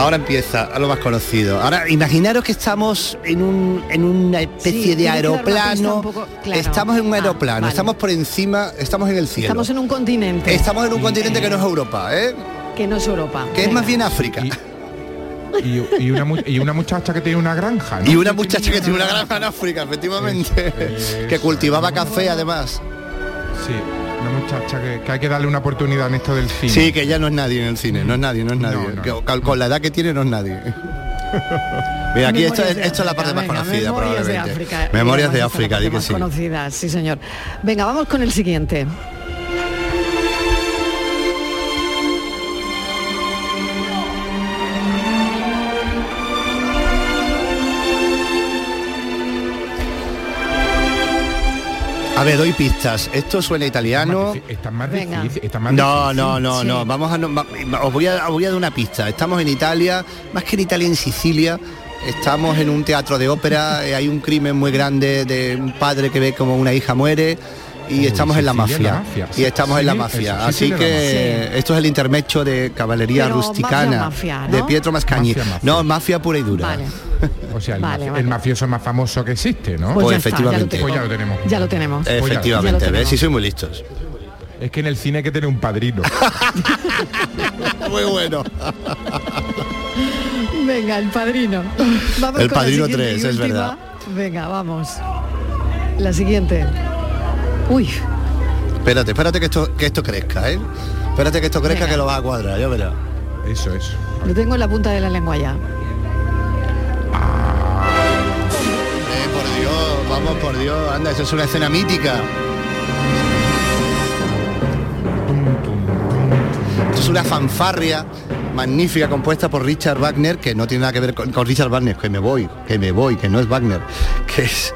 [SPEAKER 21] Ahora empieza a lo más conocido. Ahora, imaginaros que estamos en, un, en una especie
[SPEAKER 6] Sí,
[SPEAKER 21] de aeroplano.
[SPEAKER 6] un poco- claro.
[SPEAKER 21] Estamos en un
[SPEAKER 6] Ah,
[SPEAKER 21] aeroplano,
[SPEAKER 6] vale.
[SPEAKER 21] estamos por encima, estamos en el cielo.
[SPEAKER 6] Estamos en un continente.
[SPEAKER 21] Estamos en un continente que no es Europa, ¿eh?
[SPEAKER 6] Que no es Europa.
[SPEAKER 21] Que es más bien África.
[SPEAKER 30] Y, y una, mu- y una muchacha que tiene una granja, ¿no?
[SPEAKER 21] Y una muchacha que tiene una granja en África, efectivamente. que cultivaba café además.
[SPEAKER 30] Sí, una muchacha que, que hay que darle una oportunidad en esto del cine.
[SPEAKER 21] Sí, que ya no es nadie en el cine, no es nadie, no es nadie. Que con, con la edad que tiene no es nadie. Mira, aquí esto, esto es la parte más conocida
[SPEAKER 6] Memorias de
[SPEAKER 21] probablemente.
[SPEAKER 6] África.
[SPEAKER 21] Memorias de África, di que
[SPEAKER 6] más
[SPEAKER 21] sí.
[SPEAKER 6] conocida, sí señor. Venga, vamos con el siguiente.
[SPEAKER 21] A ver, doy pistas. Esto suena italiano.
[SPEAKER 30] Está más difícil. Está más
[SPEAKER 21] No,
[SPEAKER 30] difícil.
[SPEAKER 21] no, no,
[SPEAKER 6] Sí.
[SPEAKER 21] no. Vamos a, no, va- os voy a, os voy a dar una pista. Estamos en Italia, más que en Italia, en Sicilia. Estamos en un teatro de ópera. eh, hay un crimen muy grande de un padre que ve como una hija muere. Y
[SPEAKER 30] Uy,
[SPEAKER 21] estamos en la mafia.
[SPEAKER 30] la mafia.
[SPEAKER 21] Y estamos en la mafia.
[SPEAKER 30] eso,
[SPEAKER 21] Así que
[SPEAKER 6] mafia.
[SPEAKER 21] esto es el intermecho de caballería
[SPEAKER 6] Pero
[SPEAKER 21] rusticana.
[SPEAKER 6] mafia, mafia, ¿no?
[SPEAKER 21] De Pietro
[SPEAKER 30] mafia.
[SPEAKER 21] No, mafia pura y dura.
[SPEAKER 6] Vale.
[SPEAKER 30] O sea, el,
[SPEAKER 6] Vale,
[SPEAKER 30] mafi-
[SPEAKER 6] vale.
[SPEAKER 30] el mafioso más famoso que existe, ¿no?
[SPEAKER 6] Pues,
[SPEAKER 21] Pues
[SPEAKER 6] ya está,
[SPEAKER 21] efectivamente.
[SPEAKER 6] ya lo
[SPEAKER 30] Pues ya
[SPEAKER 6] tenemos.
[SPEAKER 30] lo tenemos.
[SPEAKER 6] Ya lo tenemos.
[SPEAKER 30] ya-
[SPEAKER 21] Efectivamente,
[SPEAKER 6] ya lo
[SPEAKER 21] ¿ves?
[SPEAKER 6] tenemos.
[SPEAKER 21] Si soy muy listos.
[SPEAKER 30] Es que en el cine hay que tener un padrino.
[SPEAKER 21] muy bueno.
[SPEAKER 6] Venga, el padrino. Vamos
[SPEAKER 21] El
[SPEAKER 6] con
[SPEAKER 21] Padrino
[SPEAKER 6] siguiente y
[SPEAKER 21] 3, es verdad.
[SPEAKER 6] Venga, vamos. La siguiente. Uy,
[SPEAKER 21] Espérate, espérate que esto, que esto crezca, ¿eh? Espérate que esto crezca
[SPEAKER 6] Venga.
[SPEAKER 21] que lo vas a cuadrar, ya verás.
[SPEAKER 30] Eso, eso.
[SPEAKER 6] lo tengo en la punta de la lengua ya.
[SPEAKER 21] Eh, por Dios, vamos por Dios, anda, eso es una escena mítica. Esto es una fanfarria magnífica compuesta por Richard Wagner, que no tiene nada que ver con, con Richard Wagner, que me voy, que me voy, que no es Wagner, que es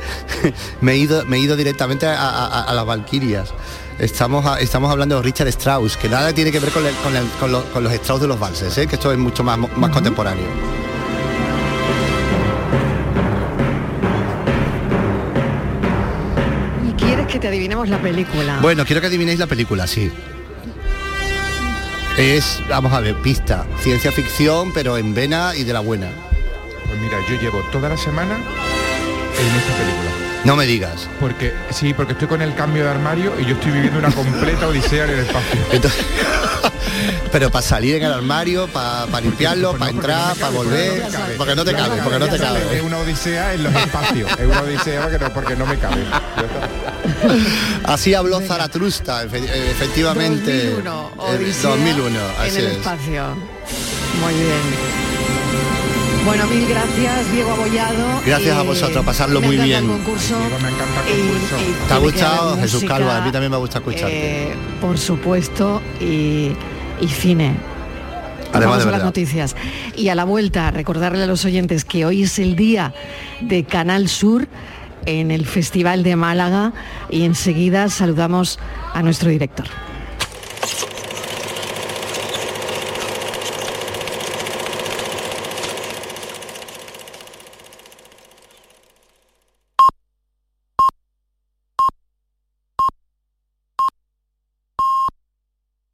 [SPEAKER 21] me he ido, me he ido directamente a, a- a las Valquirias. Estamos, a- estamos hablando de Richard Strauss, que nada tiene que ver con, el- con el- con los, con los Strauss de los valses, ¿eh? que esto es mucho más, más contemporáneo.
[SPEAKER 6] ¿Y quieres que te adivinemos la película?
[SPEAKER 21] Bueno, quiero que adivinéis la película, sí. Es, vamos a ver, pista, ciencia ficción, pero en vena y de la buena.
[SPEAKER 7] Pues mira, yo llevo toda la semana en esta película.
[SPEAKER 21] No me digas.
[SPEAKER 7] Porque sí, porque estoy con el cambio de armario y yo estoy viviendo una completa odisea en el espacio.
[SPEAKER 21] Pero para salir en el armario, para limpiarlo, para entrar, para volver, porque no te cabe, porque no te
[SPEAKER 7] Es
[SPEAKER 21] cabe.
[SPEAKER 7] una odisea en los espacios. Es una odisea porque no, porque no me cabe.
[SPEAKER 21] Así habló Zaratrusta, efe- efectivamente.
[SPEAKER 6] 2001,
[SPEAKER 21] Eh,
[SPEAKER 6] Odisea
[SPEAKER 21] 2001,
[SPEAKER 6] en
[SPEAKER 21] así
[SPEAKER 6] el
[SPEAKER 21] es.
[SPEAKER 6] espacio. Muy bien. Bueno, mil gracias, Diego Abollado.
[SPEAKER 21] Gracias a vosotros, pasarlo
[SPEAKER 6] me
[SPEAKER 21] muy
[SPEAKER 6] encanta
[SPEAKER 21] bien.
[SPEAKER 6] el concurso. Y- y
[SPEAKER 21] ¿Te ha
[SPEAKER 6] tiene que
[SPEAKER 21] gustado,
[SPEAKER 6] haber
[SPEAKER 21] Jesús Calva? A mí también me gusta escucharte.
[SPEAKER 6] eh, por supuesto, y, y cine.
[SPEAKER 21] Además
[SPEAKER 6] Vamos
[SPEAKER 21] de
[SPEAKER 6] a las
[SPEAKER 21] verdad.
[SPEAKER 6] noticias. Y a la vuelta, recordarle a los oyentes que hoy es el día de Canal Sur en el Festival de Málaga y enseguida saludamos a nuestro director.